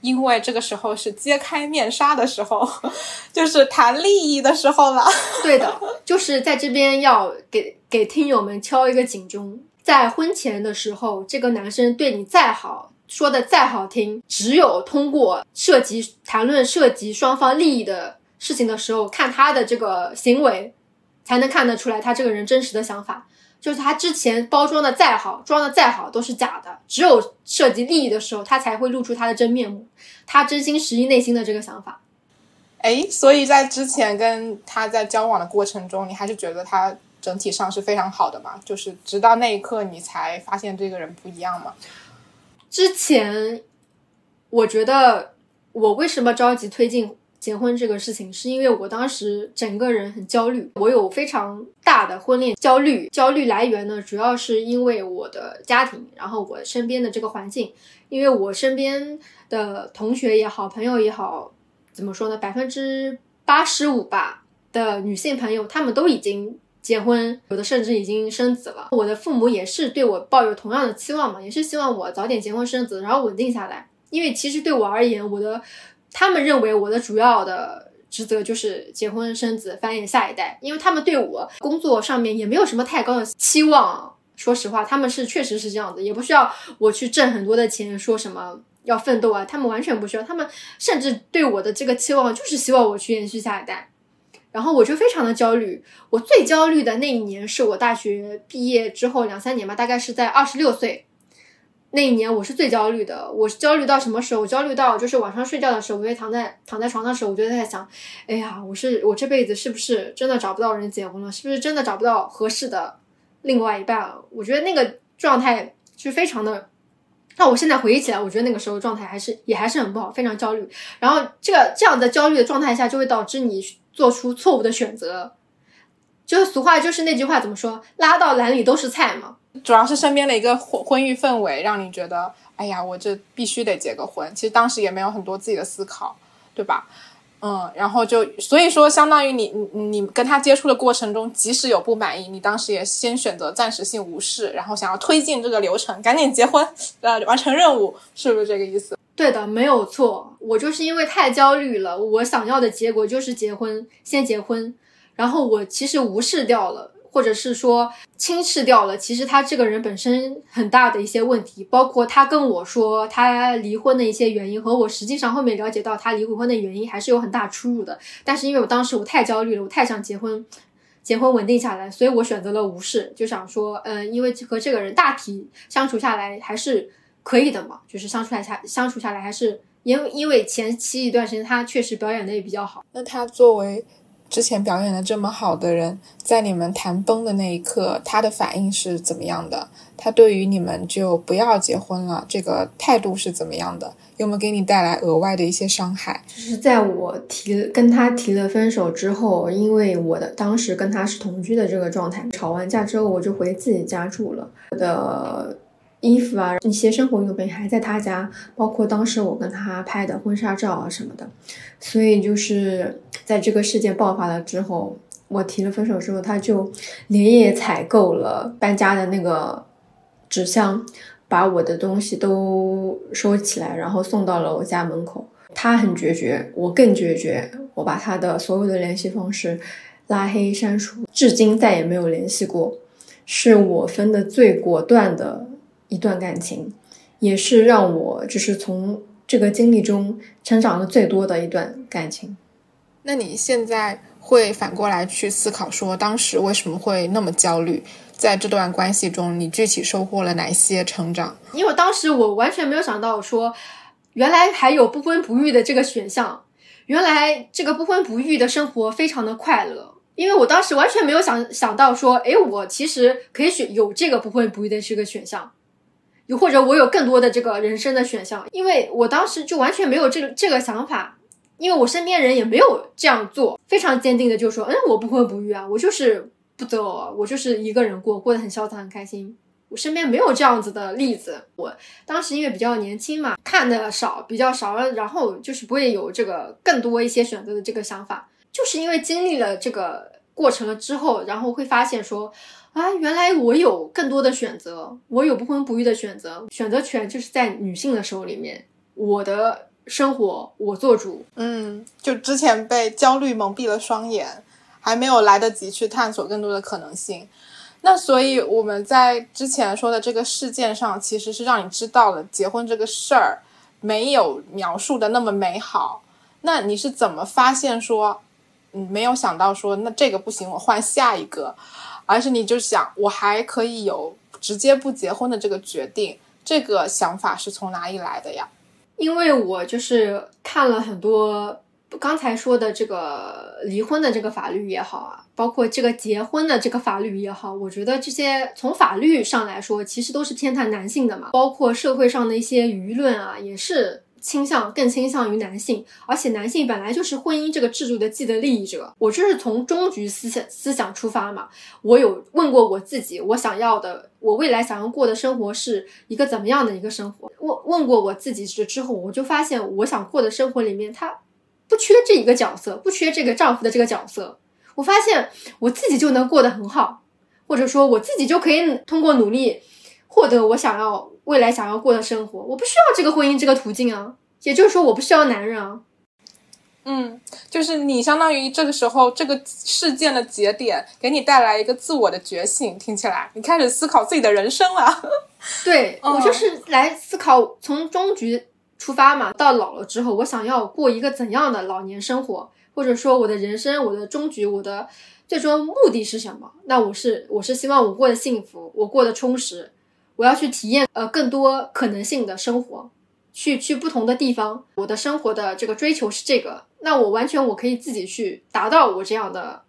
因为这个时候是揭开面纱的时候，(laughs) 就是谈利益的时候了。(laughs) 对的，就是在这边要给给听友们敲一个警钟，在婚前的时候，这个男生对你再好，说的再好听，只有通过涉及谈论涉及双方利益的事情的时候，看他的这个行为，才能看得出来他这个人真实的想法。就是他之前包装的再好，装的再好都是假的，只有涉及利益的时候，他才会露出他的真面目，他真心实意内心的这个想法。哎，所以在之前跟他在交往的过程中，你还是觉得他整体上是非常好的嘛？就是直到那一刻，你才发现这个人不一样嘛？之前，我觉得我为什么着急推进？结婚这个事情，是因为我当时整个人很焦虑，我有非常大的婚恋焦虑。焦虑来源呢，主要是因为我的家庭，然后我身边的这个环境。因为我身边的同学也好，朋友也好，怎么说呢？百分之八十五吧的女性朋友，她们都已经结婚，有的甚至已经生子了。我的父母也是对我抱有同样的期望嘛，也是希望我早点结婚生子，然后稳定下来。因为其实对我而言，我的。他们认为我的主要的职责就是结婚生子繁衍下一代，因为他们对我工作上面也没有什么太高的期望。说实话，他们是确实是这样子，也不需要我去挣很多的钱，说什么要奋斗啊，他们完全不需要。他们甚至对我的这个期望就是希望我去延续下一代。然后我就非常的焦虑。我最焦虑的那一年是我大学毕业之后两三年吧，大概是在二十六岁那一年，我是最焦虑的。我是焦虑到什么时候？我焦虑到就是晚上睡觉的时候，我就躺在躺在床上的时候，我就在想，哎呀，我是我这辈子是不是真的找不到人结婚了？是不是真的找不到合适的另外一半？我觉得那个状态是非常的。那我现在回忆起来，我觉得那个时候状态还是也还是很不好，非常焦虑。然后这个这样的焦虑的状态下，就会导致你。做出错误的选择，就是俗话，就是那句话怎么说？拉到篮里都是菜嘛。主要是身边的一个婚婚育氛围，让你觉得，哎呀，我这必须得结个婚。其实当时也没有很多自己的思考，对吧？嗯，然后就所以说，相当于你你你跟他接触的过程中，即使有不满意，你当时也先选择暂时性无视，然后想要推进这个流程，赶紧结婚，呃，完成任务，是不是这个意思？对的，没有错。我就是因为太焦虑了，我想要的结果就是结婚，先结婚。然后我其实无视掉了，或者是说轻视掉了，其实他这个人本身很大的一些问题，包括他跟我说他离婚的一些原因，和我实际上后面了解到他离过婚的原因还是有很大出入的。但是因为我当时我太焦虑了，我太想结婚，结婚稳定下来，所以我选择了无视，就想说，嗯，因为和这个人大体相处下来还是。可以的嘛，就是相处来下相处下来还是因为因为前期一段时间他确实表演的也比较好。那他作为之前表演的这么好的人，在你们谈崩的那一刻，他的反应是怎么样的？他对于你们就不要结婚了这个态度是怎么样的？有没有给你带来额外的一些伤害？就是在我提跟他提了分手之后，因为我的当时跟他是同居的这个状态，吵完架之后我就回自己家住了。我的。衣服啊，一些生活用品还在他家，包括当时我跟他拍的婚纱照啊什么的。所以就是在这个事件爆发了之后，我提了分手之后，他就连夜采购了搬家的那个纸箱，把我的东西都收起来，然后送到了我家门口。他很决绝，我更决绝，我把他的所有的联系方式拉黑删除，至今再也没有联系过，是我分的最果断的。一段感情，也是让我就是从这个经历中成长的最多的一段感情。那你现在会反过来去思考，说当时为什么会那么焦虑？在这段关系中，你具体收获了哪些成长？因为当时我完全没有想到，说原来还有不婚不育的这个选项，原来这个不婚不育的生活非常的快乐。因为我当时完全没有想想到说，诶，我其实可以选有这个不婚不育的这个选项。又或者我有更多的这个人生的选项，因为我当时就完全没有这个这个想法，因为我身边人也没有这样做，非常坚定的就说，嗯，我不婚不育啊，我就是不择偶，我就是一个人过，过得很潇洒很开心。我身边没有这样子的例子。我当时因为比较年轻嘛，看的少，比较少，然后就是不会有这个更多一些选择的这个想法，就是因为经历了这个过程了之后，然后会发现说。啊，原来我有更多的选择，我有不婚不育的选择，选择权就是在女性的手里面，我的生活我做主。嗯，就之前被焦虑蒙蔽了双眼，还没有来得及去探索更多的可能性。那所以我们在之前说的这个事件上，其实是让你知道了结婚这个事儿没有描述的那么美好。那你是怎么发现说，嗯，没有想到说，那这个不行，我换下一个。而是你就想，我还可以有直接不结婚的这个决定，这个想法是从哪里来的呀？因为我就是看了很多刚才说的这个离婚的这个法律也好啊，包括这个结婚的这个法律也好，我觉得这些从法律上来说，其实都是偏袒男性的嘛，包括社会上的一些舆论啊，也是。倾向更倾向于男性，而且男性本来就是婚姻这个制度的既得利益者。我就是从终局思想思想出发嘛。我有问过我自己，我想要的，我未来想要过的生活是一个怎么样的一个生活？问问过我自己之之后，我就发现我想过的生活里面，他不缺这一个角色，不缺这个丈夫的这个角色。我发现我自己就能过得很好，或者说我自己就可以通过努力获得我想要。未来想要过的生活，我不需要这个婚姻这个途径啊，也就是说我不需要男人啊，嗯，就是你相当于这个时候这个事件的节点，给你带来一个自我的觉醒。听起来，你开始思考自己的人生了。(laughs) 对我就是来思考从终局出发嘛，到老了之后，我想要过一个怎样的老年生活，或者说我的人生，我的终局，我的最终目的是什么？那我是我是希望我过得幸福，我过得充实，我要去体验呃更多可能性的生活。去去不同的地方，我的生活的这个追求是这个，那我完全我可以自己去达到我这样的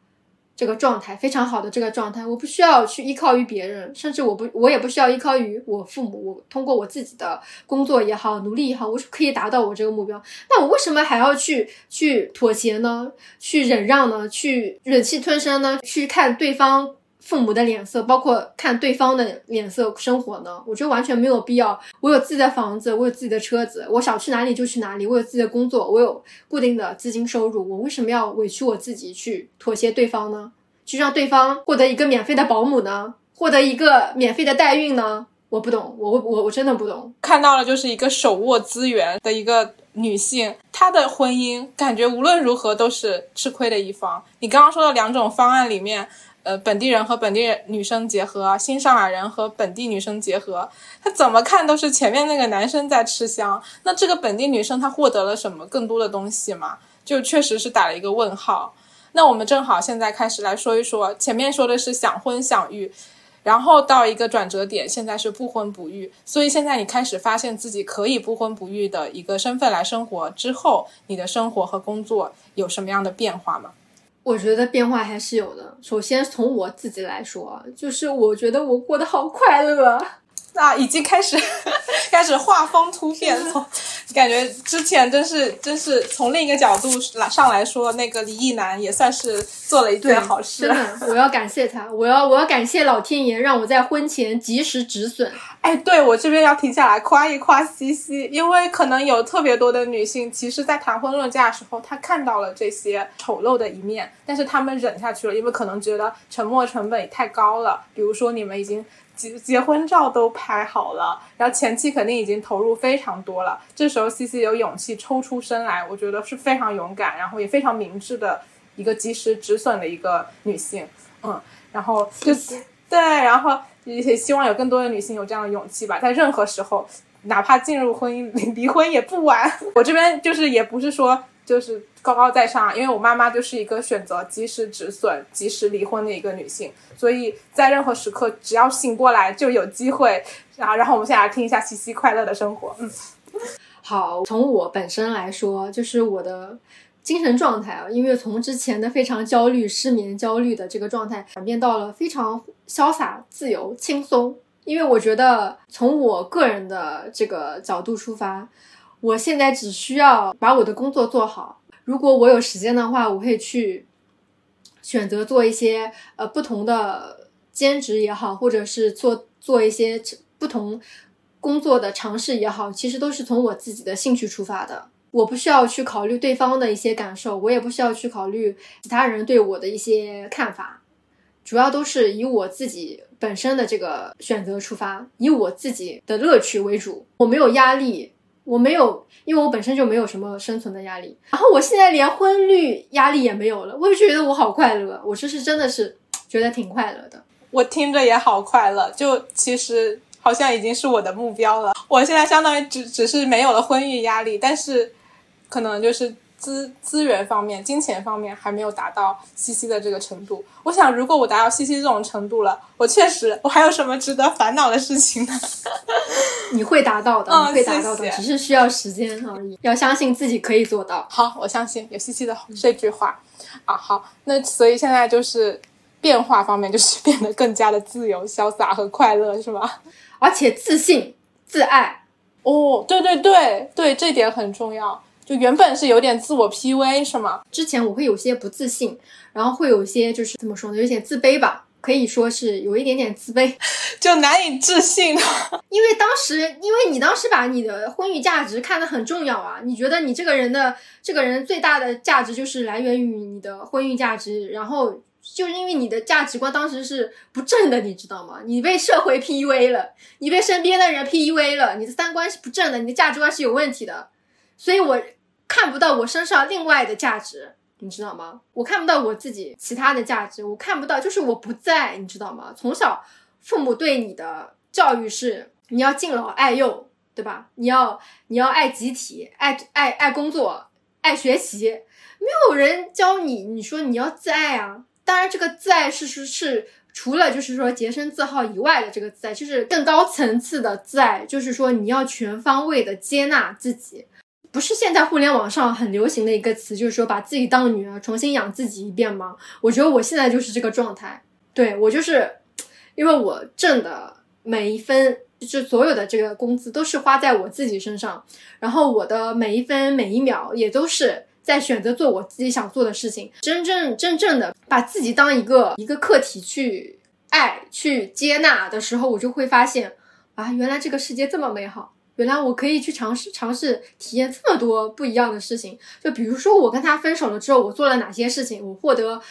这个状态，非常好的这个状态，我不需要去依靠于别人，甚至我不我也不需要依靠于我父母，我通过我自己的工作也好，努力也好，我可以达到我这个目标。那我为什么还要去去妥协呢？去忍让呢？去忍气吞声呢？去看对方？父母的脸色，包括看对方的脸色，生活呢？我觉得完全没有必要。我有自己的房子，我有自己的车子，我想去哪里就去哪里。我有自己的工作，我有固定的资金收入，我为什么要委屈我自己去妥协对方呢？去让对方获得一个免费的保姆呢？获得一个免费的代孕呢？我不懂，我我我真的不懂。看到了，就是一个手握资源的一个女性，她的婚姻感觉无论如何都是吃亏的一方。你刚刚说的两种方案里面。呃，本地人和本地女生结合，新上海人和本地女生结合，他怎么看都是前面那个男生在吃香。那这个本地女生她获得了什么更多的东西吗？就确实是打了一个问号。那我们正好现在开始来说一说，前面说的是想婚想育，然后到一个转折点，现在是不婚不育。所以现在你开始发现自己可以不婚不育的一个身份来生活之后，你的生活和工作有什么样的变化吗？我觉得变化还是有的。首先从我自己来说，就是我觉得我过得好快乐。啊，已经开始开始画风突变，从感觉之前真是真是从另一个角度来上来说，那个李毅男也算是做了一件好事。真的，我要感谢他，我要我要感谢老天爷，让我在婚前及时止损。哎，对我这边要停下来夸一夸西西，因为可能有特别多的女性，其实在谈婚论嫁的时候，她看到了这些丑陋的一面，但是她们忍下去了，因为可能觉得沉默成本也太高了。比如说你们已经。结结婚照都拍好了，然后前期肯定已经投入非常多了。这时候 C C 有勇气抽出身来，我觉得是非常勇敢，然后也非常明智的一个及时止损的一个女性。嗯，然后就对，然后也希望有更多的女性有这样的勇气吧，在任何时候，哪怕进入婚姻离婚也不晚。(laughs) 我这边就是也不是说。就是高高在上，因为我妈妈就是一个选择及时止损、及时离婚的一个女性，所以在任何时刻，只要醒过来就有机会。然后，然后我们现在来听一下西西快乐的生活。嗯，好，从我本身来说，就是我的精神状态啊，因为从之前的非常焦虑、失眠、焦虑的这个状态，转变到了非常潇洒、自由、轻松。因为我觉得，从我个人的这个角度出发。我现在只需要把我的工作做好。如果我有时间的话，我会去选择做一些呃不同的兼职也好，或者是做做一些不同工作的尝试也好，其实都是从我自己的兴趣出发的。我不需要去考虑对方的一些感受，我也不需要去考虑其他人对我的一些看法，主要都是以我自己本身的这个选择出发，以我自己的乐趣为主。我没有压力。我没有，因为我本身就没有什么生存的压力，然后我现在连婚育压力也没有了，我就觉得我好快乐，我就是真的是 (tsk) 觉得挺快乐的。我听着也好快乐，就其实好像已经是我的目标了。我现在相当于只只是没有了婚育压力，但是可能就是。资资源方面、金钱方面还没有达到西西的这个程度。我想，如果我达到西西这种程度了，我确实，我还有什么值得烦恼的事情呢？(laughs) 你会达到的，你会达到的，只是需要时间而已。要相信自己可以做到。好，我相信有西西的这句话啊。好，那所以现在就是变化方面，就是变得更加的自由、潇洒和快乐，是吗？而且自信、自爱。哦，对对对对，这点很重要。就原本是有点自我 PUA 是吗？之前我会有些不自信，然后会有一些就是怎么说呢，有点自卑吧，可以说是有一点点自卑，(laughs) 就难以置信。(laughs) 因为当时，因为你当时把你的婚育价值看得很重要啊，你觉得你这个人的这个人最大的价值就是来源于你的婚育价值，然后就是因为你的价值观当时是不正的，你知道吗？你被社会 PUA 了，你被身边的人 PUA 了，你的三观是不正的，你的价值观是有问题的，所以我。看不到我身上另外的价值，你知道吗？我看不到我自己其他的价值，我看不到，就是我不在，你知道吗？从小父母对你的教育是你要敬老爱幼，对吧？你要你要爱集体，爱爱爱工作，爱学习，没有人教你，你说你要自爱啊。当然，这个自爱是是是。除了就是说洁身自好以外的这个自爱，就是更高层次的自爱，就是说你要全方位的接纳自己，不是现在互联网上很流行的一个词，就是说把自己当女儿，重新养自己一遍吗？我觉得我现在就是这个状态，对我就是，因为我挣的每一分，就是所有的这个工资都是花在我自己身上，然后我的每一分每一秒也都是。在选择做我自己想做的事情，真正真正的把自己当一个一个客体去爱、去接纳的时候，我就会发现，啊，原来这个世界这么美好，原来我可以去尝试尝试体验这么多不一样的事情。就比如说，我跟他分手了之后，我做了哪些事情？我获得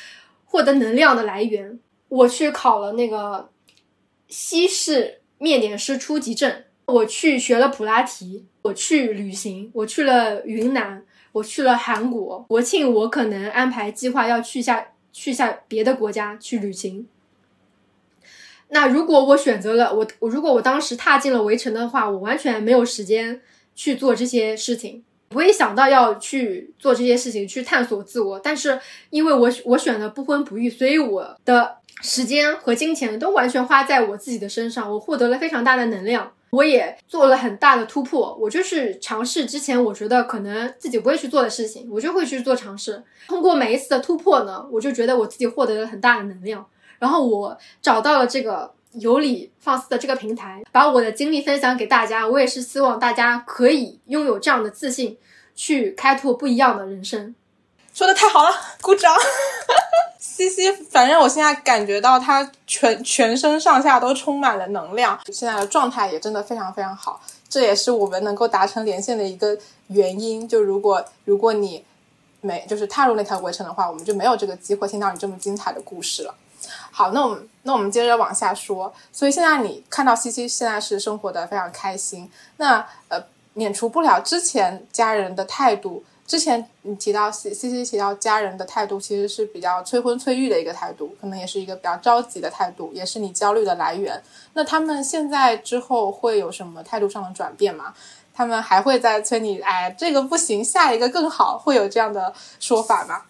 获得能量的来源，我去考了那个西式面点师初级证，我去学了普拉提，我去旅行，我去了云南。我去了韩国国庆，我可能安排计划要去下去下别的国家去旅行。那如果我选择了我我如果我当时踏进了围城的话，我完全没有时间去做这些事情，不会想到要去做这些事情去探索自我。但是因为我我选了不婚不育，所以我的时间和金钱都完全花在我自己的身上，我获得了非常大的能量。我也做了很大的突破，我就是尝试之前我觉得可能自己不会去做的事情，我就会去做尝试。通过每一次的突破呢，我就觉得我自己获得了很大的能量。然后我找到了这个有理放肆的这个平台，把我的经历分享给大家。我也是希望大家可以拥有这样的自信，去开拓不一样的人生。说的太好了，鼓掌。(laughs) 西西，反正我现在感觉到他全全身上下都充满了能量，现在的状态也真的非常非常好。这也是我们能够达成连线的一个原因。就如果如果你没就是踏入那条围城的话，我们就没有这个机会听到你这么精彩的故事了。好，那我们那我们接着往下说。所以现在你看到西西现在是生活的非常开心，那呃免除不了之前家人的态度。之前你提到 C C C 提到家人的态度其实是比较催婚催育的一个态度，可能也是一个比较着急的态度，也是你焦虑的来源。那他们现在之后会有什么态度上的转变吗？他们还会再催你，哎，这个不行，下一个更好，会有这样的说法吗？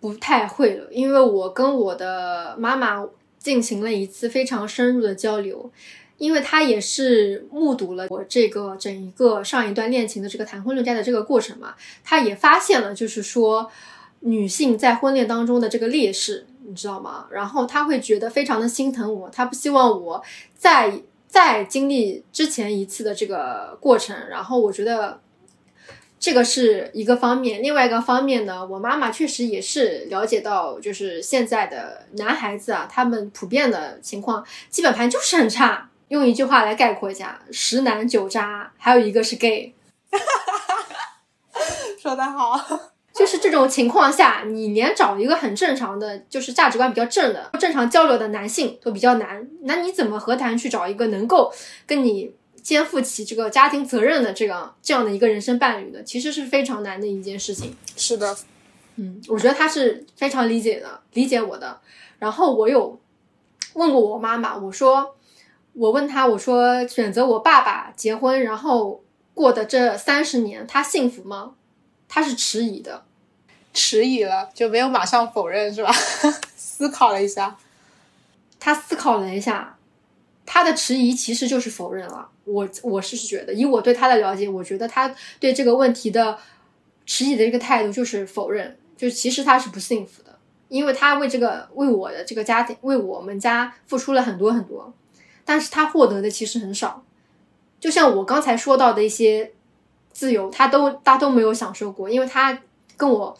不太会了，因为我跟我的妈妈进行了一次非常深入的交流。因为她也是目睹了我这个整一个上一段恋情的这个谈婚论嫁的这个过程嘛，她也发现了，就是说女性在婚恋当中的这个劣势，你知道吗？然后她会觉得非常的心疼我，她不希望我再再经历之前一次的这个过程。然后我觉得这个是一个方面，另外一个方面呢，我妈妈确实也是了解到，就是现在的男孩子啊，他们普遍的情况基本盘就是很差。用一句话来概括一下：十男九渣，还有一个是 gay。(laughs) 说得好，就是这种情况下，你连找一个很正常的，就是价值观比较正的、正常交流的男性都比较难。那你怎么何谈去找一个能够跟你肩负起这个家庭责任的这个这样的一个人生伴侣的？其实是非常难的一件事情。是的，嗯，我觉得他是非常理解的，理解我的。然后我有问过我妈妈，我说。我问他，我说选择我爸爸结婚，然后过的这三十年，他幸福吗？他是迟疑的，迟疑了就没有马上否认，是吧？(laughs) 思考了一下，他思考了一下，他的迟疑其实就是否认了。我我是觉得，以我对他的了解，我觉得他对这个问题的持疑的一个态度就是否认，就其实他是不幸福的，因为他为这个为我的这个家庭，为我们家付出了很多很多。但是他获得的其实很少，就像我刚才说到的一些自由，他都他都没有享受过，因为他跟我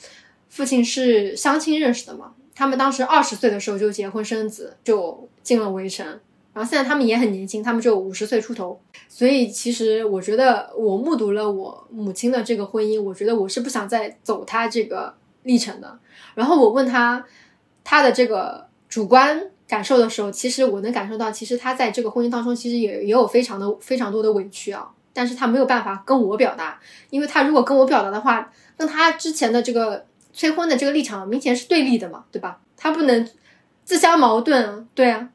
父亲是相亲认识的嘛，他们当时二十岁的时候就结婚生子，就进了围城，然后现在他们也很年轻，他们就五十岁出头，所以其实我觉得我目睹了我母亲的这个婚姻，我觉得我是不想再走他这个历程的。然后我问他，他的这个主观。感受的时候，其实我能感受到，其实他在这个婚姻当中，其实也也有非常的非常多的委屈啊。但是他没有办法跟我表达，因为他如果跟我表达的话，跟他之前的这个催婚的这个立场明显是对立的嘛，对吧？他不能自相矛盾，对啊。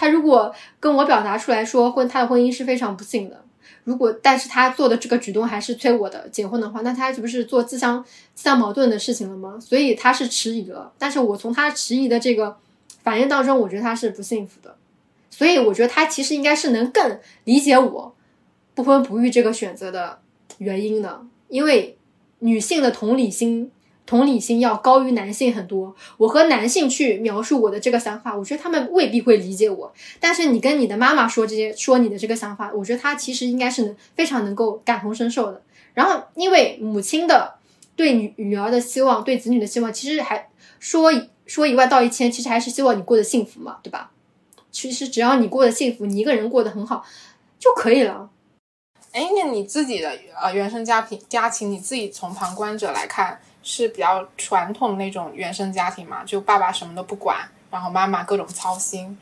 他如果跟我表达出来说婚他的婚姻是非常不幸的，如果但是他做的这个举动还是催我的结婚的话，那他这不是做自相自相矛盾的事情了吗？所以他是迟疑了。但是我从他迟疑的这个反应当中，我觉得他是不幸福的。所以我觉得他其实应该是能更理解我不婚不育这个选择的原因的，因为女性的同理心。同理心要高于男性很多。我和男性去描述我的这个想法，我觉得他们未必会理解我。但是你跟你的妈妈说这些，说你的这个想法，我觉得他其实应该是能非常能够感同身受的。然后，因为母亲的对女女儿的希望，对子女的希望，其实还说说一万道一千，其实还是希望你过得幸福嘛，对吧？其实只要你过得幸福，你一个人过得很好就可以了。哎，那你自己的呃原生家庭家庭，你自己从旁观者来看。是比较传统那种原生家庭嘛，就爸爸什么都不管，然后妈妈各种操心，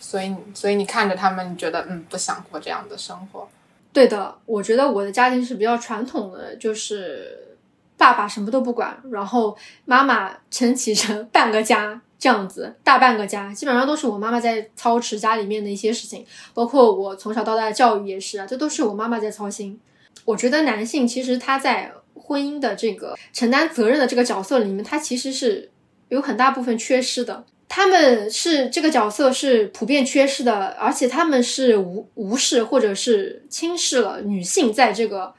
所以所以你看着他们，你觉得嗯不想过这样的生活。对的，我觉得我的家庭是比较传统的，就是爸爸什么都不管，然后妈妈撑起成 (laughs) 半个家这样子，大半个家基本上都是我妈妈在操持家里面的一些事情，包括我从小到大的教育也是啊，这都是我妈妈在操心。我觉得男性其实他在。婚姻的这个承担责任的这个角色里面，他其实是有很大部分缺失的。他们是这个角色是普遍缺失的，而且他们是无无视或者是轻视了女性在这个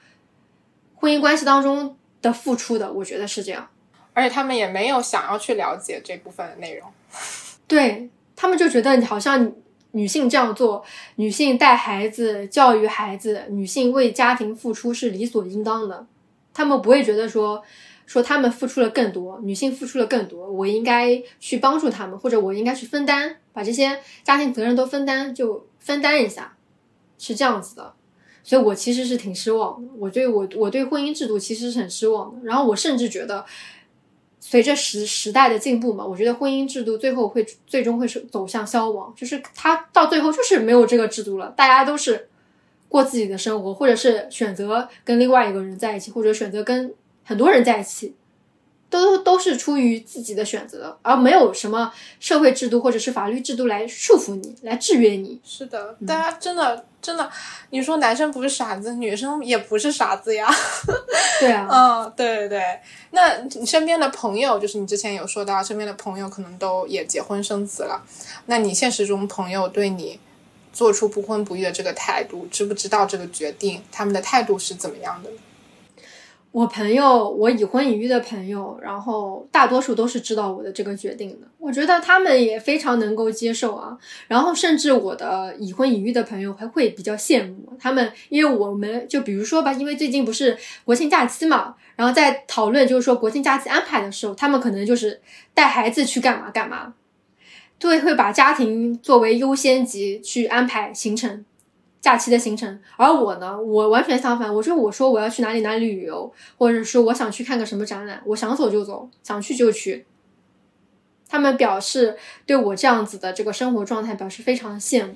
婚姻关系当中的付出的。我觉得是这样，而且他们也没有想要去了解这部分的内容。(laughs) 对他们就觉得好像女性这样做，女性带孩子、教育孩子，女性为家庭付出是理所应当的。他们不会觉得说，说他们付出了更多，女性付出了更多，我应该去帮助他们，或者我应该去分担，把这些家庭责任都分担，就分担一下，是这样子的。所以我其实是挺失望的，我对我我对婚姻制度其实是很失望的。然后我甚至觉得，随着时时代的进步嘛，我觉得婚姻制度最后会最终会是走向消亡，就是它到最后就是没有这个制度了，大家都是。过自己的生活，或者是选择跟另外一个人在一起，或者选择跟很多人在一起，都都是出于自己的选择，而没有什么社会制度或者是法律制度来束缚你，来制约你。是的，大家真的真的，你说男生不是傻子，女生也不是傻子呀。对啊，(laughs) 嗯，对对对。那你身边的朋友，就是你之前有说到，身边的朋友可能都也结婚生子了，那你现实中朋友对你？做出不婚不育的这个态度，知不知道这个决定？他们的态度是怎么样的？我朋友，我已婚已育的朋友，然后大多数都是知道我的这个决定的。我觉得他们也非常能够接受啊。然后甚至我的已婚已育的朋友还会比较羡慕他们，因为我们就比如说吧，因为最近不是国庆假期嘛，然后在讨论就是说国庆假期安排的时候，他们可能就是带孩子去干嘛干嘛。对，会把家庭作为优先级去安排行程，假期的行程。而我呢，我完全相反。我说，我说我要去哪里哪里旅游，或者说我想去看个什么展览，我想走就走，想去就去。他们表示对我这样子的这个生活状态表示非常羡慕，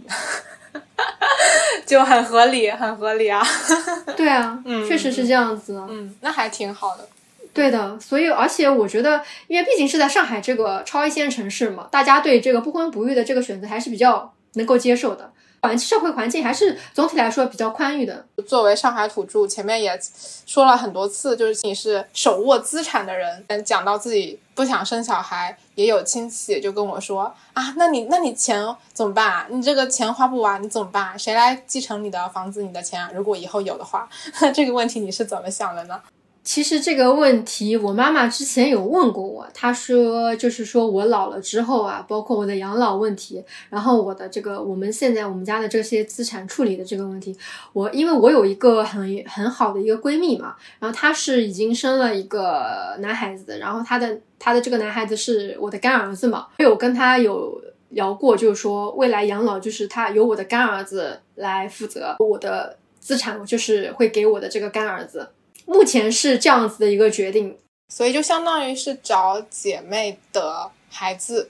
(laughs) 就很合理，很合理啊。(laughs) 对啊，确实是这样子。嗯，那还挺好的。对的，所以而且我觉得，因为毕竟是在上海这个超一线城市嘛，大家对这个不婚不育的这个选择还是比较能够接受的，环社会环境还是总体来说比较宽裕的。作为上海土著，前面也说了很多次，就是你是手握资产的人，讲到自己不想生小孩，也有亲戚就跟我说啊，那你那你钱怎么办啊？你这个钱花不完，你怎么办？谁来继承你的房子、你的钱？如果以后有的话，(laughs) 这个问题你是怎么想的呢？其实这个问题，我妈妈之前有问过我。她说，就是说我老了之后啊，包括我的养老问题，然后我的这个我们现在我们家的这些资产处理的这个问题，我因为我有一个很很好的一个闺蜜嘛，然后她是已经生了一个男孩子，然后她的她的这个男孩子是我的干儿子嘛，我有跟她有聊过，就是说未来养老就是他由我的干儿子来负责，我的资产就是会给我的这个干儿子。目前是这样子的一个决定，所以就相当于是找姐妹的孩子。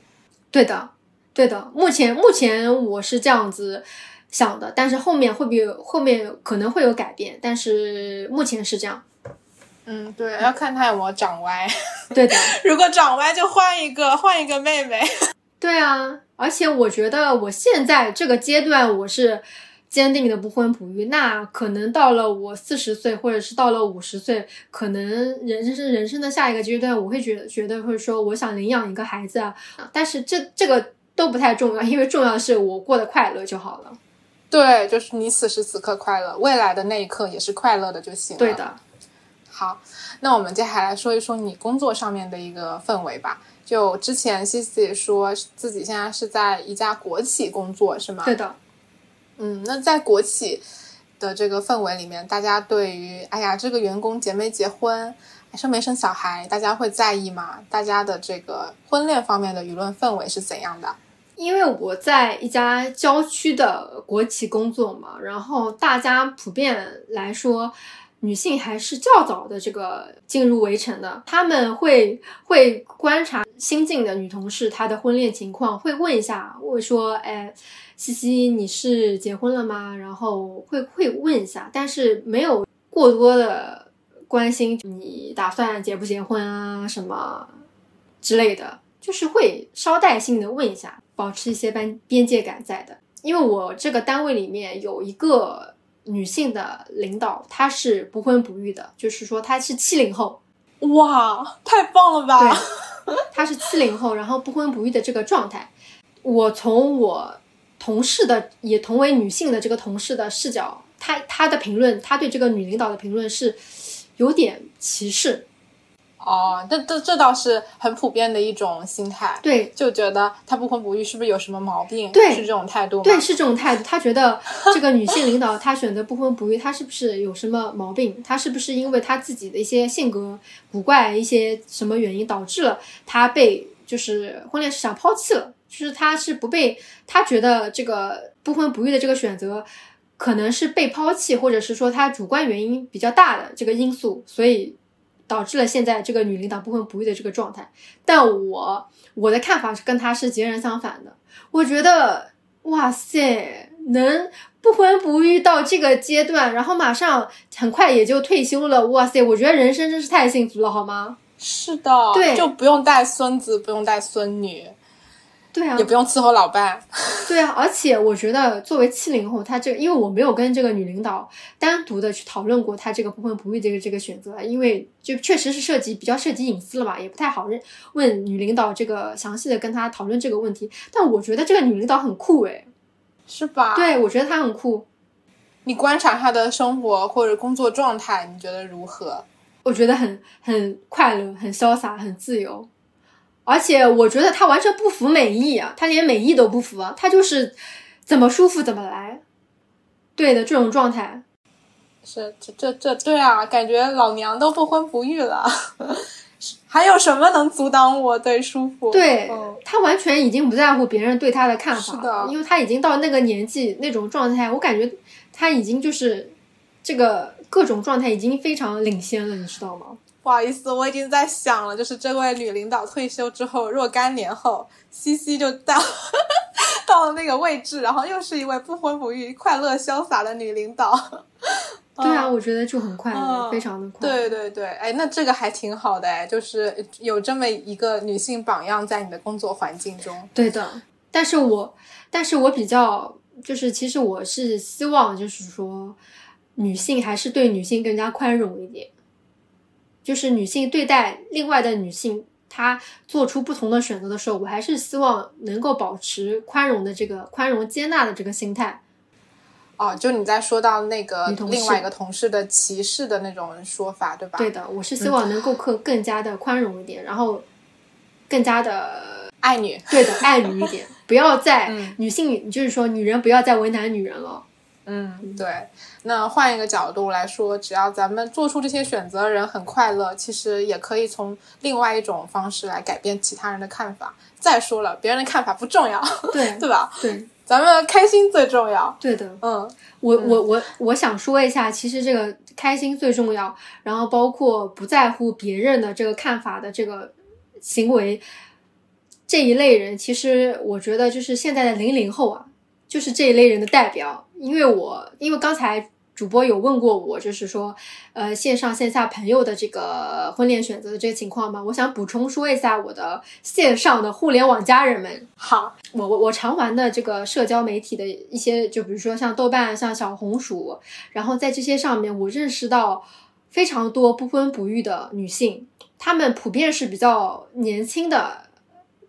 对的，对的。目前目前我是这样子想的，但是后面会不会后面可能会有改变，但是目前是这样。嗯，对，要看他有没有长歪。(laughs) 对的，(laughs) 如果长歪就换一个，换一个妹妹。对啊，而且我觉得我现在这个阶段我是坚定的不婚不育，那可能到了我四十岁，或者是到了五十岁，可能人生人生的下一个阶段，我会觉觉得会说我想领养一个孩子啊，但是这这个都不太重要，因为重要的是我过得快乐就好了。对，就是你此时此刻快乐，未来的那一刻也是快乐的就行了。对的。好，那我们接下来说一说你工作上面的一个氛围吧。就之前西西说自己现在是在一家国企工作，是吗？对的。嗯，那在国企的这个氛围里面，大家对于哎呀，这个员工结没结婚，生没生小孩，大家会在意吗？大家的这个婚恋方面的舆论氛围是怎样的？因为我在一家郊区的国企工作嘛，然后大家普遍来说。女性还是较早的这个进入围城的，他们会会观察新进的女同事她的婚恋情况，会问一下，会说，哎，西西你是结婚了吗？然后会会问一下，但是没有过多的关心你打算结不结婚啊什么之类的，就是会捎带性的问一下，保持一些边边界感在的。因为我这个单位里面有一个。女性的领导，她是不婚不育的，就是说她是七零后，哇，太棒了吧！对，她是七零后，然后不婚不育的这个状态，我从我同事的也同为女性的这个同事的视角，她她的评论，她对这个女领导的评论是有点歧视。哦，这这这倒是很普遍的一种心态，对，就觉得他不婚不育是不是有什么毛病？对，是这种态度。对，是这种态度。他觉得这个女性领导她选择不婚不育，她是不是有什么毛病？她是不是因为她自己的一些性格古怪，一些什么原因导致了她被就是婚恋市场抛弃了？就是她是不被，她觉得这个不婚不育的这个选择可能是被抛弃，或者是说她主观原因比较大的这个因素，所以。导致了现在这个女领导不婚不育的这个状态，但我我的看法是跟她是截然相反的。我觉得，哇塞，能不婚不育到这个阶段，然后马上很快也就退休了，哇塞，我觉得人生真是太幸福了，好吗？是的，对，就不用带孙子，不用带孙女。对啊，也不用伺候老伴。对啊，而且我觉得作为七零后，他这个，因为我没有跟这个女领导单独的去讨论过她这个不婚不育这个这个选择，因为就确实是涉及比较涉及隐私了吧，也不太好认问女领导这个详细的跟她讨论这个问题。但我觉得这个女领导很酷诶，是吧？对，我觉得她很酷。你观察她的生活或者工作状态，你觉得如何？我觉得很很快乐，很潇洒，很自由。而且我觉得他完全不服美意啊，他连美意都不服啊，他就是怎么舒服怎么来。对的，这种状态是这这这对啊，感觉老娘都不婚不育了，(laughs) 还有什么能阻挡我对舒服？对他完全已经不在乎别人对他的看法了，因为他已经到那个年纪那种状态，我感觉他已经就是这个各种状态已经非常领先了，你知道吗？不好意思，我已经在想了，就是这位女领导退休之后，若干年后，西西就到 (laughs) 到了那个位置，然后又是一位不婚不育、快乐潇洒的女领导。对啊，我觉得就很快乐，非常的快。对对对，哎，那这个还挺好的哎，就是有这么一个女性榜样在你的工作环境中。对的，但是我，但是我比较，就是其实我是希望，就是说，女性还是对女性更加宽容一点。就是女性对待另外的女性，她做出不同的选择的时候，我还是希望能够保持宽容的这个宽容接纳的这个心态。哦，就你在说到那个另外一个同事的歧视的那种说法，对吧？对的，我是希望能够更更加的宽容一点，然后更加的爱女。对的，爱女一点，不要再 (laughs) 女性，就是说女人不要再为难女人了。嗯，对。那换一个角度来说，只要咱们做出这些选择的人很快乐，其实也可以从另外一种方式来改变其他人的看法。再说了，别人的看法不重要，对对吧？对，咱们开心最重要。对的，嗯，我我我我想说一下，其实这个开心最重要，然后包括不在乎别人的这个看法的这个行为，这一类人，其实我觉得就是现在的零零后啊。就是这一类人的代表。因为我因为刚才主播有问过我，就是说，呃，线上线下朋友的这个婚恋选择的这个情况嘛，我想补充说一下我的线上的互联网家人们。好，我我我常玩的这个社交媒体的一些，就比如说像豆瓣、像小红书，然后在这些上面，我认识到非常多不婚不育的女性，她们普遍是比较年轻的。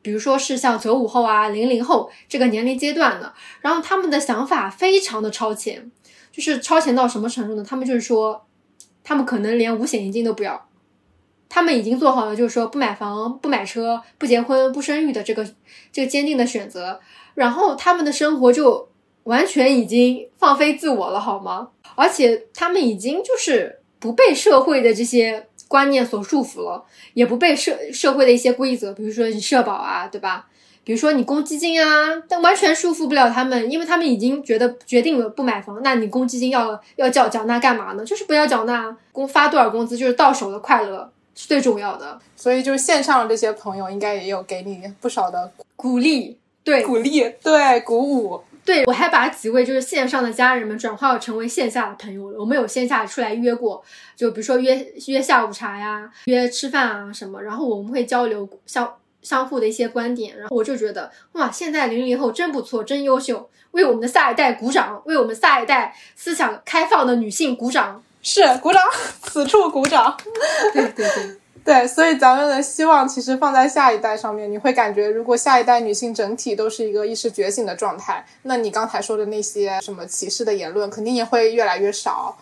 比如说是像九五后啊、零零后这个年龄阶段的，然后他们的想法非常的超前，就是超前到什么程度呢？他们就是说，他们可能连五险一金都不要，他们已经做好了就是说不买房、不买车、不结婚、不生育的这个这个坚定的选择，然后他们的生活就完全已经放飞自我了，好吗？而且他们已经就是不被社会的这些。观念所束缚了，也不被社社会的一些规则，比如说你社保啊，对吧？比如说你公积金啊，但完全束缚不了他们，因为他们已经觉得决定了不买房，那你公积金要要缴缴纳干嘛呢？就是不要缴纳，工发多少工资就是到手的快乐是最重要的。所以就是线上的这些朋友应该也有给你不少的鼓励，对，鼓励，对，鼓舞。对，我还把几位就是线上的家人们转化成为线下的朋友了。我们有线下出来约过，就比如说约约下午茶呀，约吃饭啊什么。然后我们会交流相相互的一些观点。然后我就觉得哇，现在零零后真不错，真优秀，为我们的下一代鼓掌，为我们下一代思想开放的女性鼓掌。是鼓掌，此处鼓掌。对 (laughs) 对对。对，所以咱们的希望其实放在下一代上面。你会感觉，如果下一代女性整体都是一个意识觉醒的状态，那你刚才说的那些什么歧视的言论，肯定也会越来越少。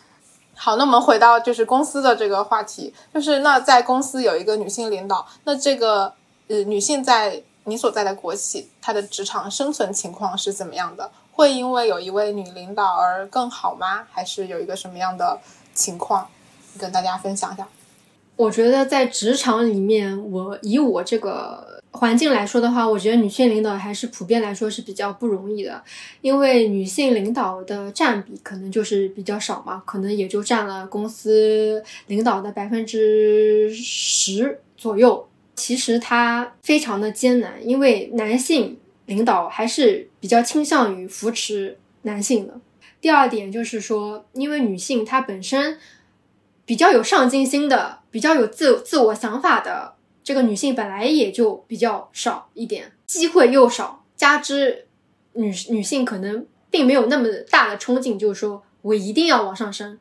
好，那我们回到就是公司的这个话题，就是那在公司有一个女性领导，那这个呃女性在你所在的国企，她的职场生存情况是怎么样的？会因为有一位女领导而更好吗？还是有一个什么样的情况？跟大家分享一下。我觉得在职场里面，我以我这个环境来说的话，我觉得女性领导还是普遍来说是比较不容易的，因为女性领导的占比可能就是比较少嘛，可能也就占了公司领导的百分之十左右。其实它非常的艰难，因为男性领导还是比较倾向于扶持男性的。第二点就是说，因为女性她本身。比较有上进心的、比较有自自我想法的这个女性本来也就比较少一点，机会又少，加之女女性可能并没有那么大的冲劲，就是说我一定要往上升，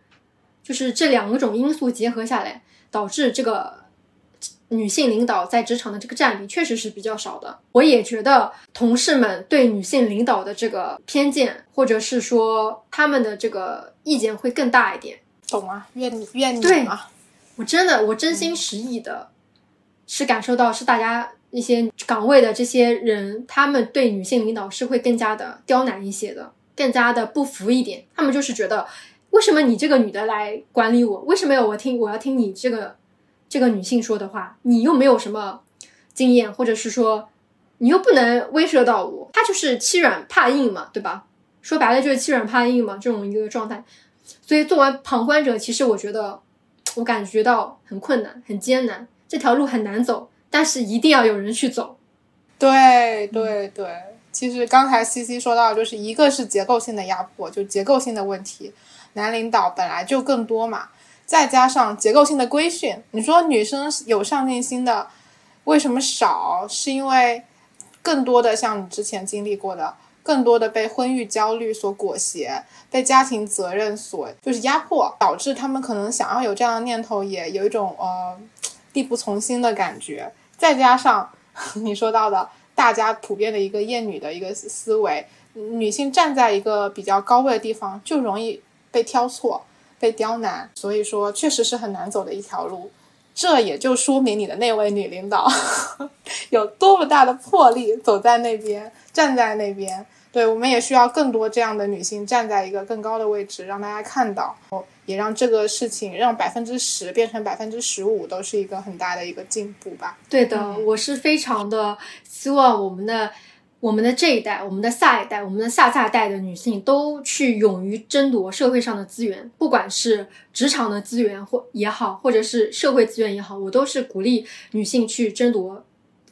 就是这两种因素结合下来，导致这个女性领导在职场的这个占比确实是比较少的。我也觉得同事们对女性领导的这个偏见，或者是说他们的这个意见会更大一点。懂啊，怨你怨你对嘛！我真的，我真心实意的，是感受到是大家一些岗位的这些人，他们对女性领导是会更加的刁难一些的，更加的不服一点。他们就是觉得，为什么你这个女的来管理我？为什么要我听？我要听你这个这个女性说的话？你又没有什么经验，或者是说你又不能威慑到我？他就是欺软怕硬嘛，对吧？说白了就是欺软怕硬嘛，这种一个状态。所以，作为旁观者，其实我觉得，我感觉到很困难、很艰难，这条路很难走，但是一定要有人去走。对对对，其实刚才西西说到，就是一个是结构性的压迫，就结构性的问题，男领导本来就更多嘛，再加上结构性的规训，你说女生有上进心的为什么少？是因为更多的像你之前经历过的。更多的被婚育焦虑所裹挟，被家庭责任所就是压迫，导致他们可能想要有这样的念头，也有一种呃力不从心的感觉。再加上 (laughs) 你说到的，大家普遍的一个厌女的一个思维，女性站在一个比较高位的地方，就容易被挑错、被刁难，所以说确实是很难走的一条路。这也就说明你的那位女领导 (laughs) 有多么大的魄力，走在那边，站在那边。对，我们也需要更多这样的女性站在一个更高的位置，让大家看到，也让这个事情让百分之十变成百分之十五，都是一个很大的一个进步吧。对的，我是非常的希望我们的我们的这一代、我们的下一代、我们的下下代的女性都去勇于争夺社会上的资源，不管是职场的资源或也好，或者是社会资源也好，我都是鼓励女性去争夺，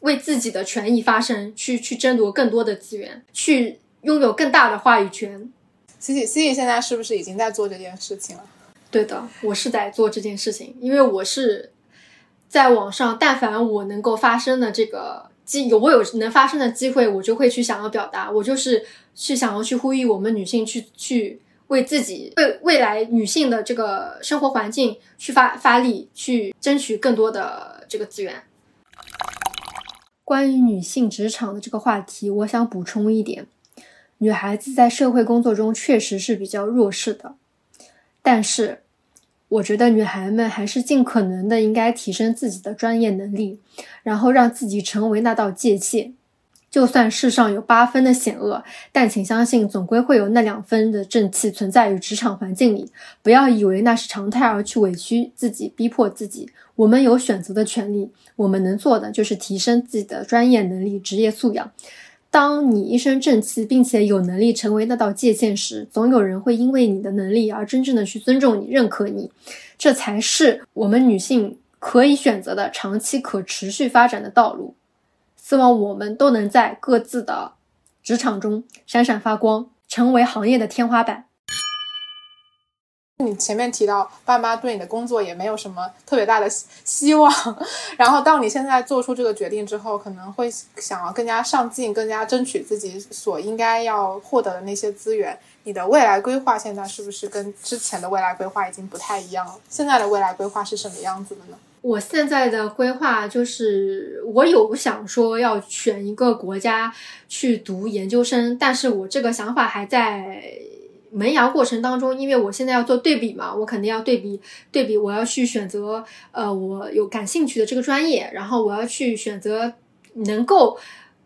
为自己的权益发声，去去争夺更多的资源，去。拥有更大的话语权。C C C C 现在是不是已经在做这件事情了？对的，我是在做这件事情，因为我是在网上，但凡我能够发生的这个机，有我有能发生的机会，我就会去想要表达，我就是去想要去呼吁我们女性去去为自己为未来女性的这个生活环境去发发力，去争取更多的这个资源。关于女性职场的这个话题，我想补充一点：女孩子在社会工作中确实是比较弱势的。但是，我觉得女孩们还是尽可能的应该提升自己的专业能力，然后让自己成为那道界限。就算世上有八分的险恶，但请相信，总归会有那两分的正气存在于职场环境里。不要以为那是常态而去委屈自己、逼迫自己。我们有选择的权利，我们能做的就是提升自己的专业能力、职业素养。当你一身正气，并且有能力成为那道界限时，总有人会因为你的能力而真正的去尊重你、认可你。这才是我们女性可以选择的长期可持续发展的道路。希望我们都能在各自的职场中闪闪发光，成为行业的天花板。你前面提到爸妈对你的工作也没有什么特别大的希望，(laughs) 然后到你现在做出这个决定之后，可能会想要更加上进，更加争取自己所应该要获得的那些资源。你的未来规划现在是不是跟之前的未来规划已经不太一样了？现在的未来规划是什么样子的呢？我现在的规划就是，我有想说要选一个国家去读研究生，但是我这个想法还在。萌芽过程当中，因为我现在要做对比嘛，我肯定要对比对比，我要去选择呃我有感兴趣的这个专业，然后我要去选择能够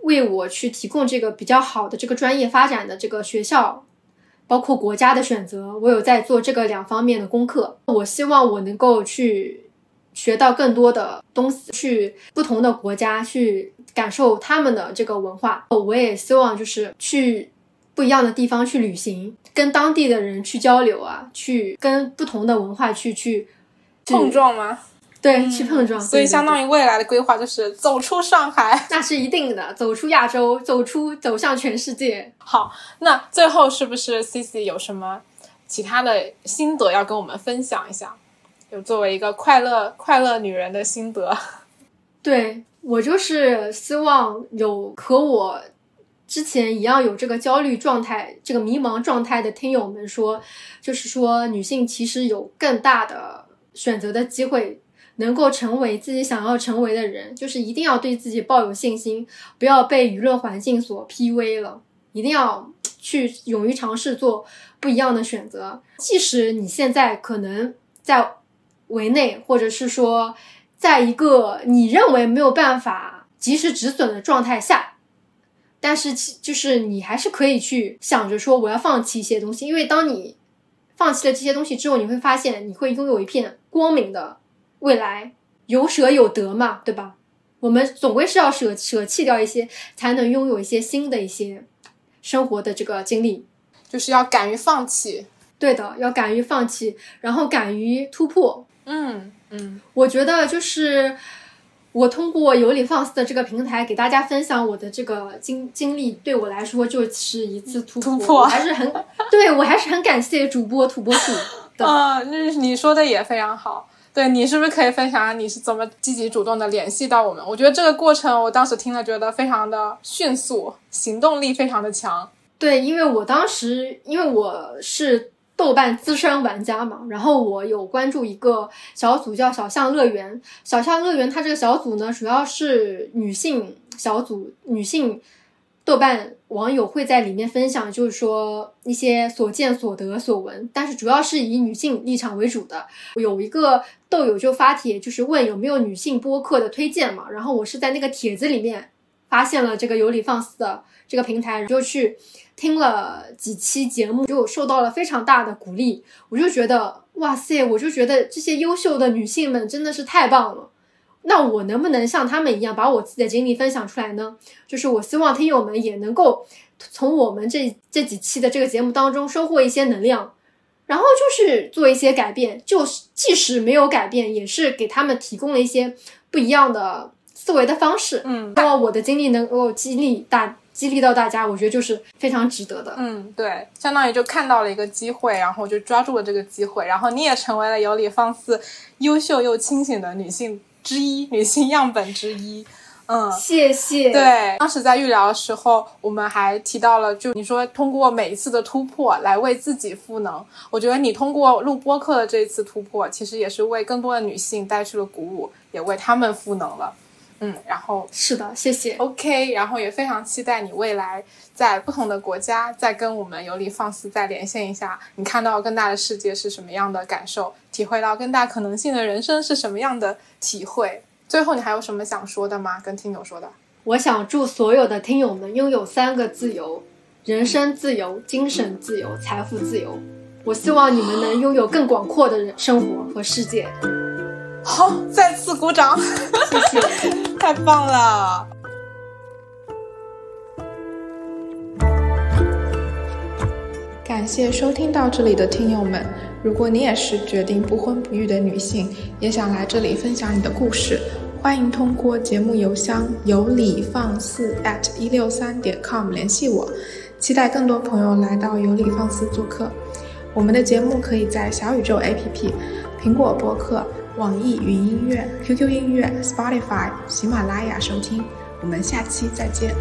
为我去提供这个比较好的这个专业发展的这个学校，包括国家的选择，我有在做这个两方面的功课。我希望我能够去学到更多的东西，去不同的国家去感受他们的这个文化。我也希望就是去。不一样的地方去旅行，跟当地的人去交流啊，去跟不同的文化去去碰撞吗？对，去碰撞。所以相当于未来的规划就是走出上海，(laughs) 那是一定的，走出亚洲，走出走向全世界。好，那最后是不是 C C 有什么其他的心得要跟我们分享一下？有作为一个快乐快乐女人的心得。(laughs) 对我就是希望有和我。之前一样有这个焦虑状态、这个迷茫状态的听友们说，就是说女性其实有更大的选择的机会，能够成为自己想要成为的人，就是一定要对自己抱有信心，不要被舆论环境所 PV 了，一定要去勇于尝试做不一样的选择，即使你现在可能在围内，或者是说在一个你认为没有办法及时止损的状态下。但是，其就是你还是可以去想着说，我要放弃一些东西，因为当你放弃了这些东西之后，你会发现你会拥有一片光明的未来。有舍有得嘛，对吧？我们总归是要舍舍弃掉一些，才能拥有一些新的一些生活的这个经历。就是要敢于放弃，对的，要敢于放弃，然后敢于突破。嗯嗯，我觉得就是。我通过有理放肆的这个平台给大家分享我的这个经经历，对我来说就是一次突破，还是很对我还是很感谢主播土拨鼠的。啊，那你说的也非常好。对你是不是可以分享下你是怎么积极主动的联系到我们？我觉得这个过程我当时听了觉得非常的迅速，行动力非常的强。对，因为我当时因为我是。豆瓣资深玩家嘛，然后我有关注一个小组叫小象乐园。小象乐园它这个小组呢，主要是女性小组，女性豆瓣网友会在里面分享，就是说一些所见所得所闻，但是主要是以女性立场为主的。有一个豆友就发帖，就是问有没有女性播客的推荐嘛，然后我是在那个帖子里面发现了这个有理放肆的这个平台，就去。听了几期节目，就受到了非常大的鼓励。我就觉得，哇塞！我就觉得这些优秀的女性们真的是太棒了。那我能不能像她们一样，把我自己的经历分享出来呢？就是我希望听友们也能够从我们这这几期的这个节目当中收获一些能量，然后就是做一些改变。就是即使没有改变，也是给他们提供了一些不一样的思维的方式。嗯，那么我的经历能够激励大。激励到大家，我觉得就是非常值得的。嗯，对，相当于就看到了一个机会，然后就抓住了这个机会，然后你也成为了有理放肆、优秀又清醒的女性之一，女性样本之一。嗯，谢谢。对，当时在预聊的时候，我们还提到了，就你说通过每一次的突破来为自己赋能。我觉得你通过录播课的这一次突破，其实也是为更多的女性带去了鼓舞，也为她们赋能了。嗯，然后是的，谢谢。OK，然后也非常期待你未来在不同的国家再跟我们有理放肆再连线一下，你看到更大的世界是什么样的感受，体会到更大可能性的人生是什么样的体会。最后，你还有什么想说的吗？跟听友说的？我想祝所有的听友们拥有三个自由：人身自由、精神自由、财富自由。我希望你们能拥有更广阔的人生活和世界。好，再次鼓掌，谢谢，太棒了。感谢收听到这里的听友们。如果你也是决定不婚不育的女性，也想来这里分享你的故事，欢迎通过节目邮箱有理放肆 at 一六三点 com 联系我。期待更多朋友来到有理放肆做客。我们的节目可以在小宇宙 APP、苹果播客、网易云音乐、QQ 音乐、Spotify、喜马拉雅收听。我们下期再见。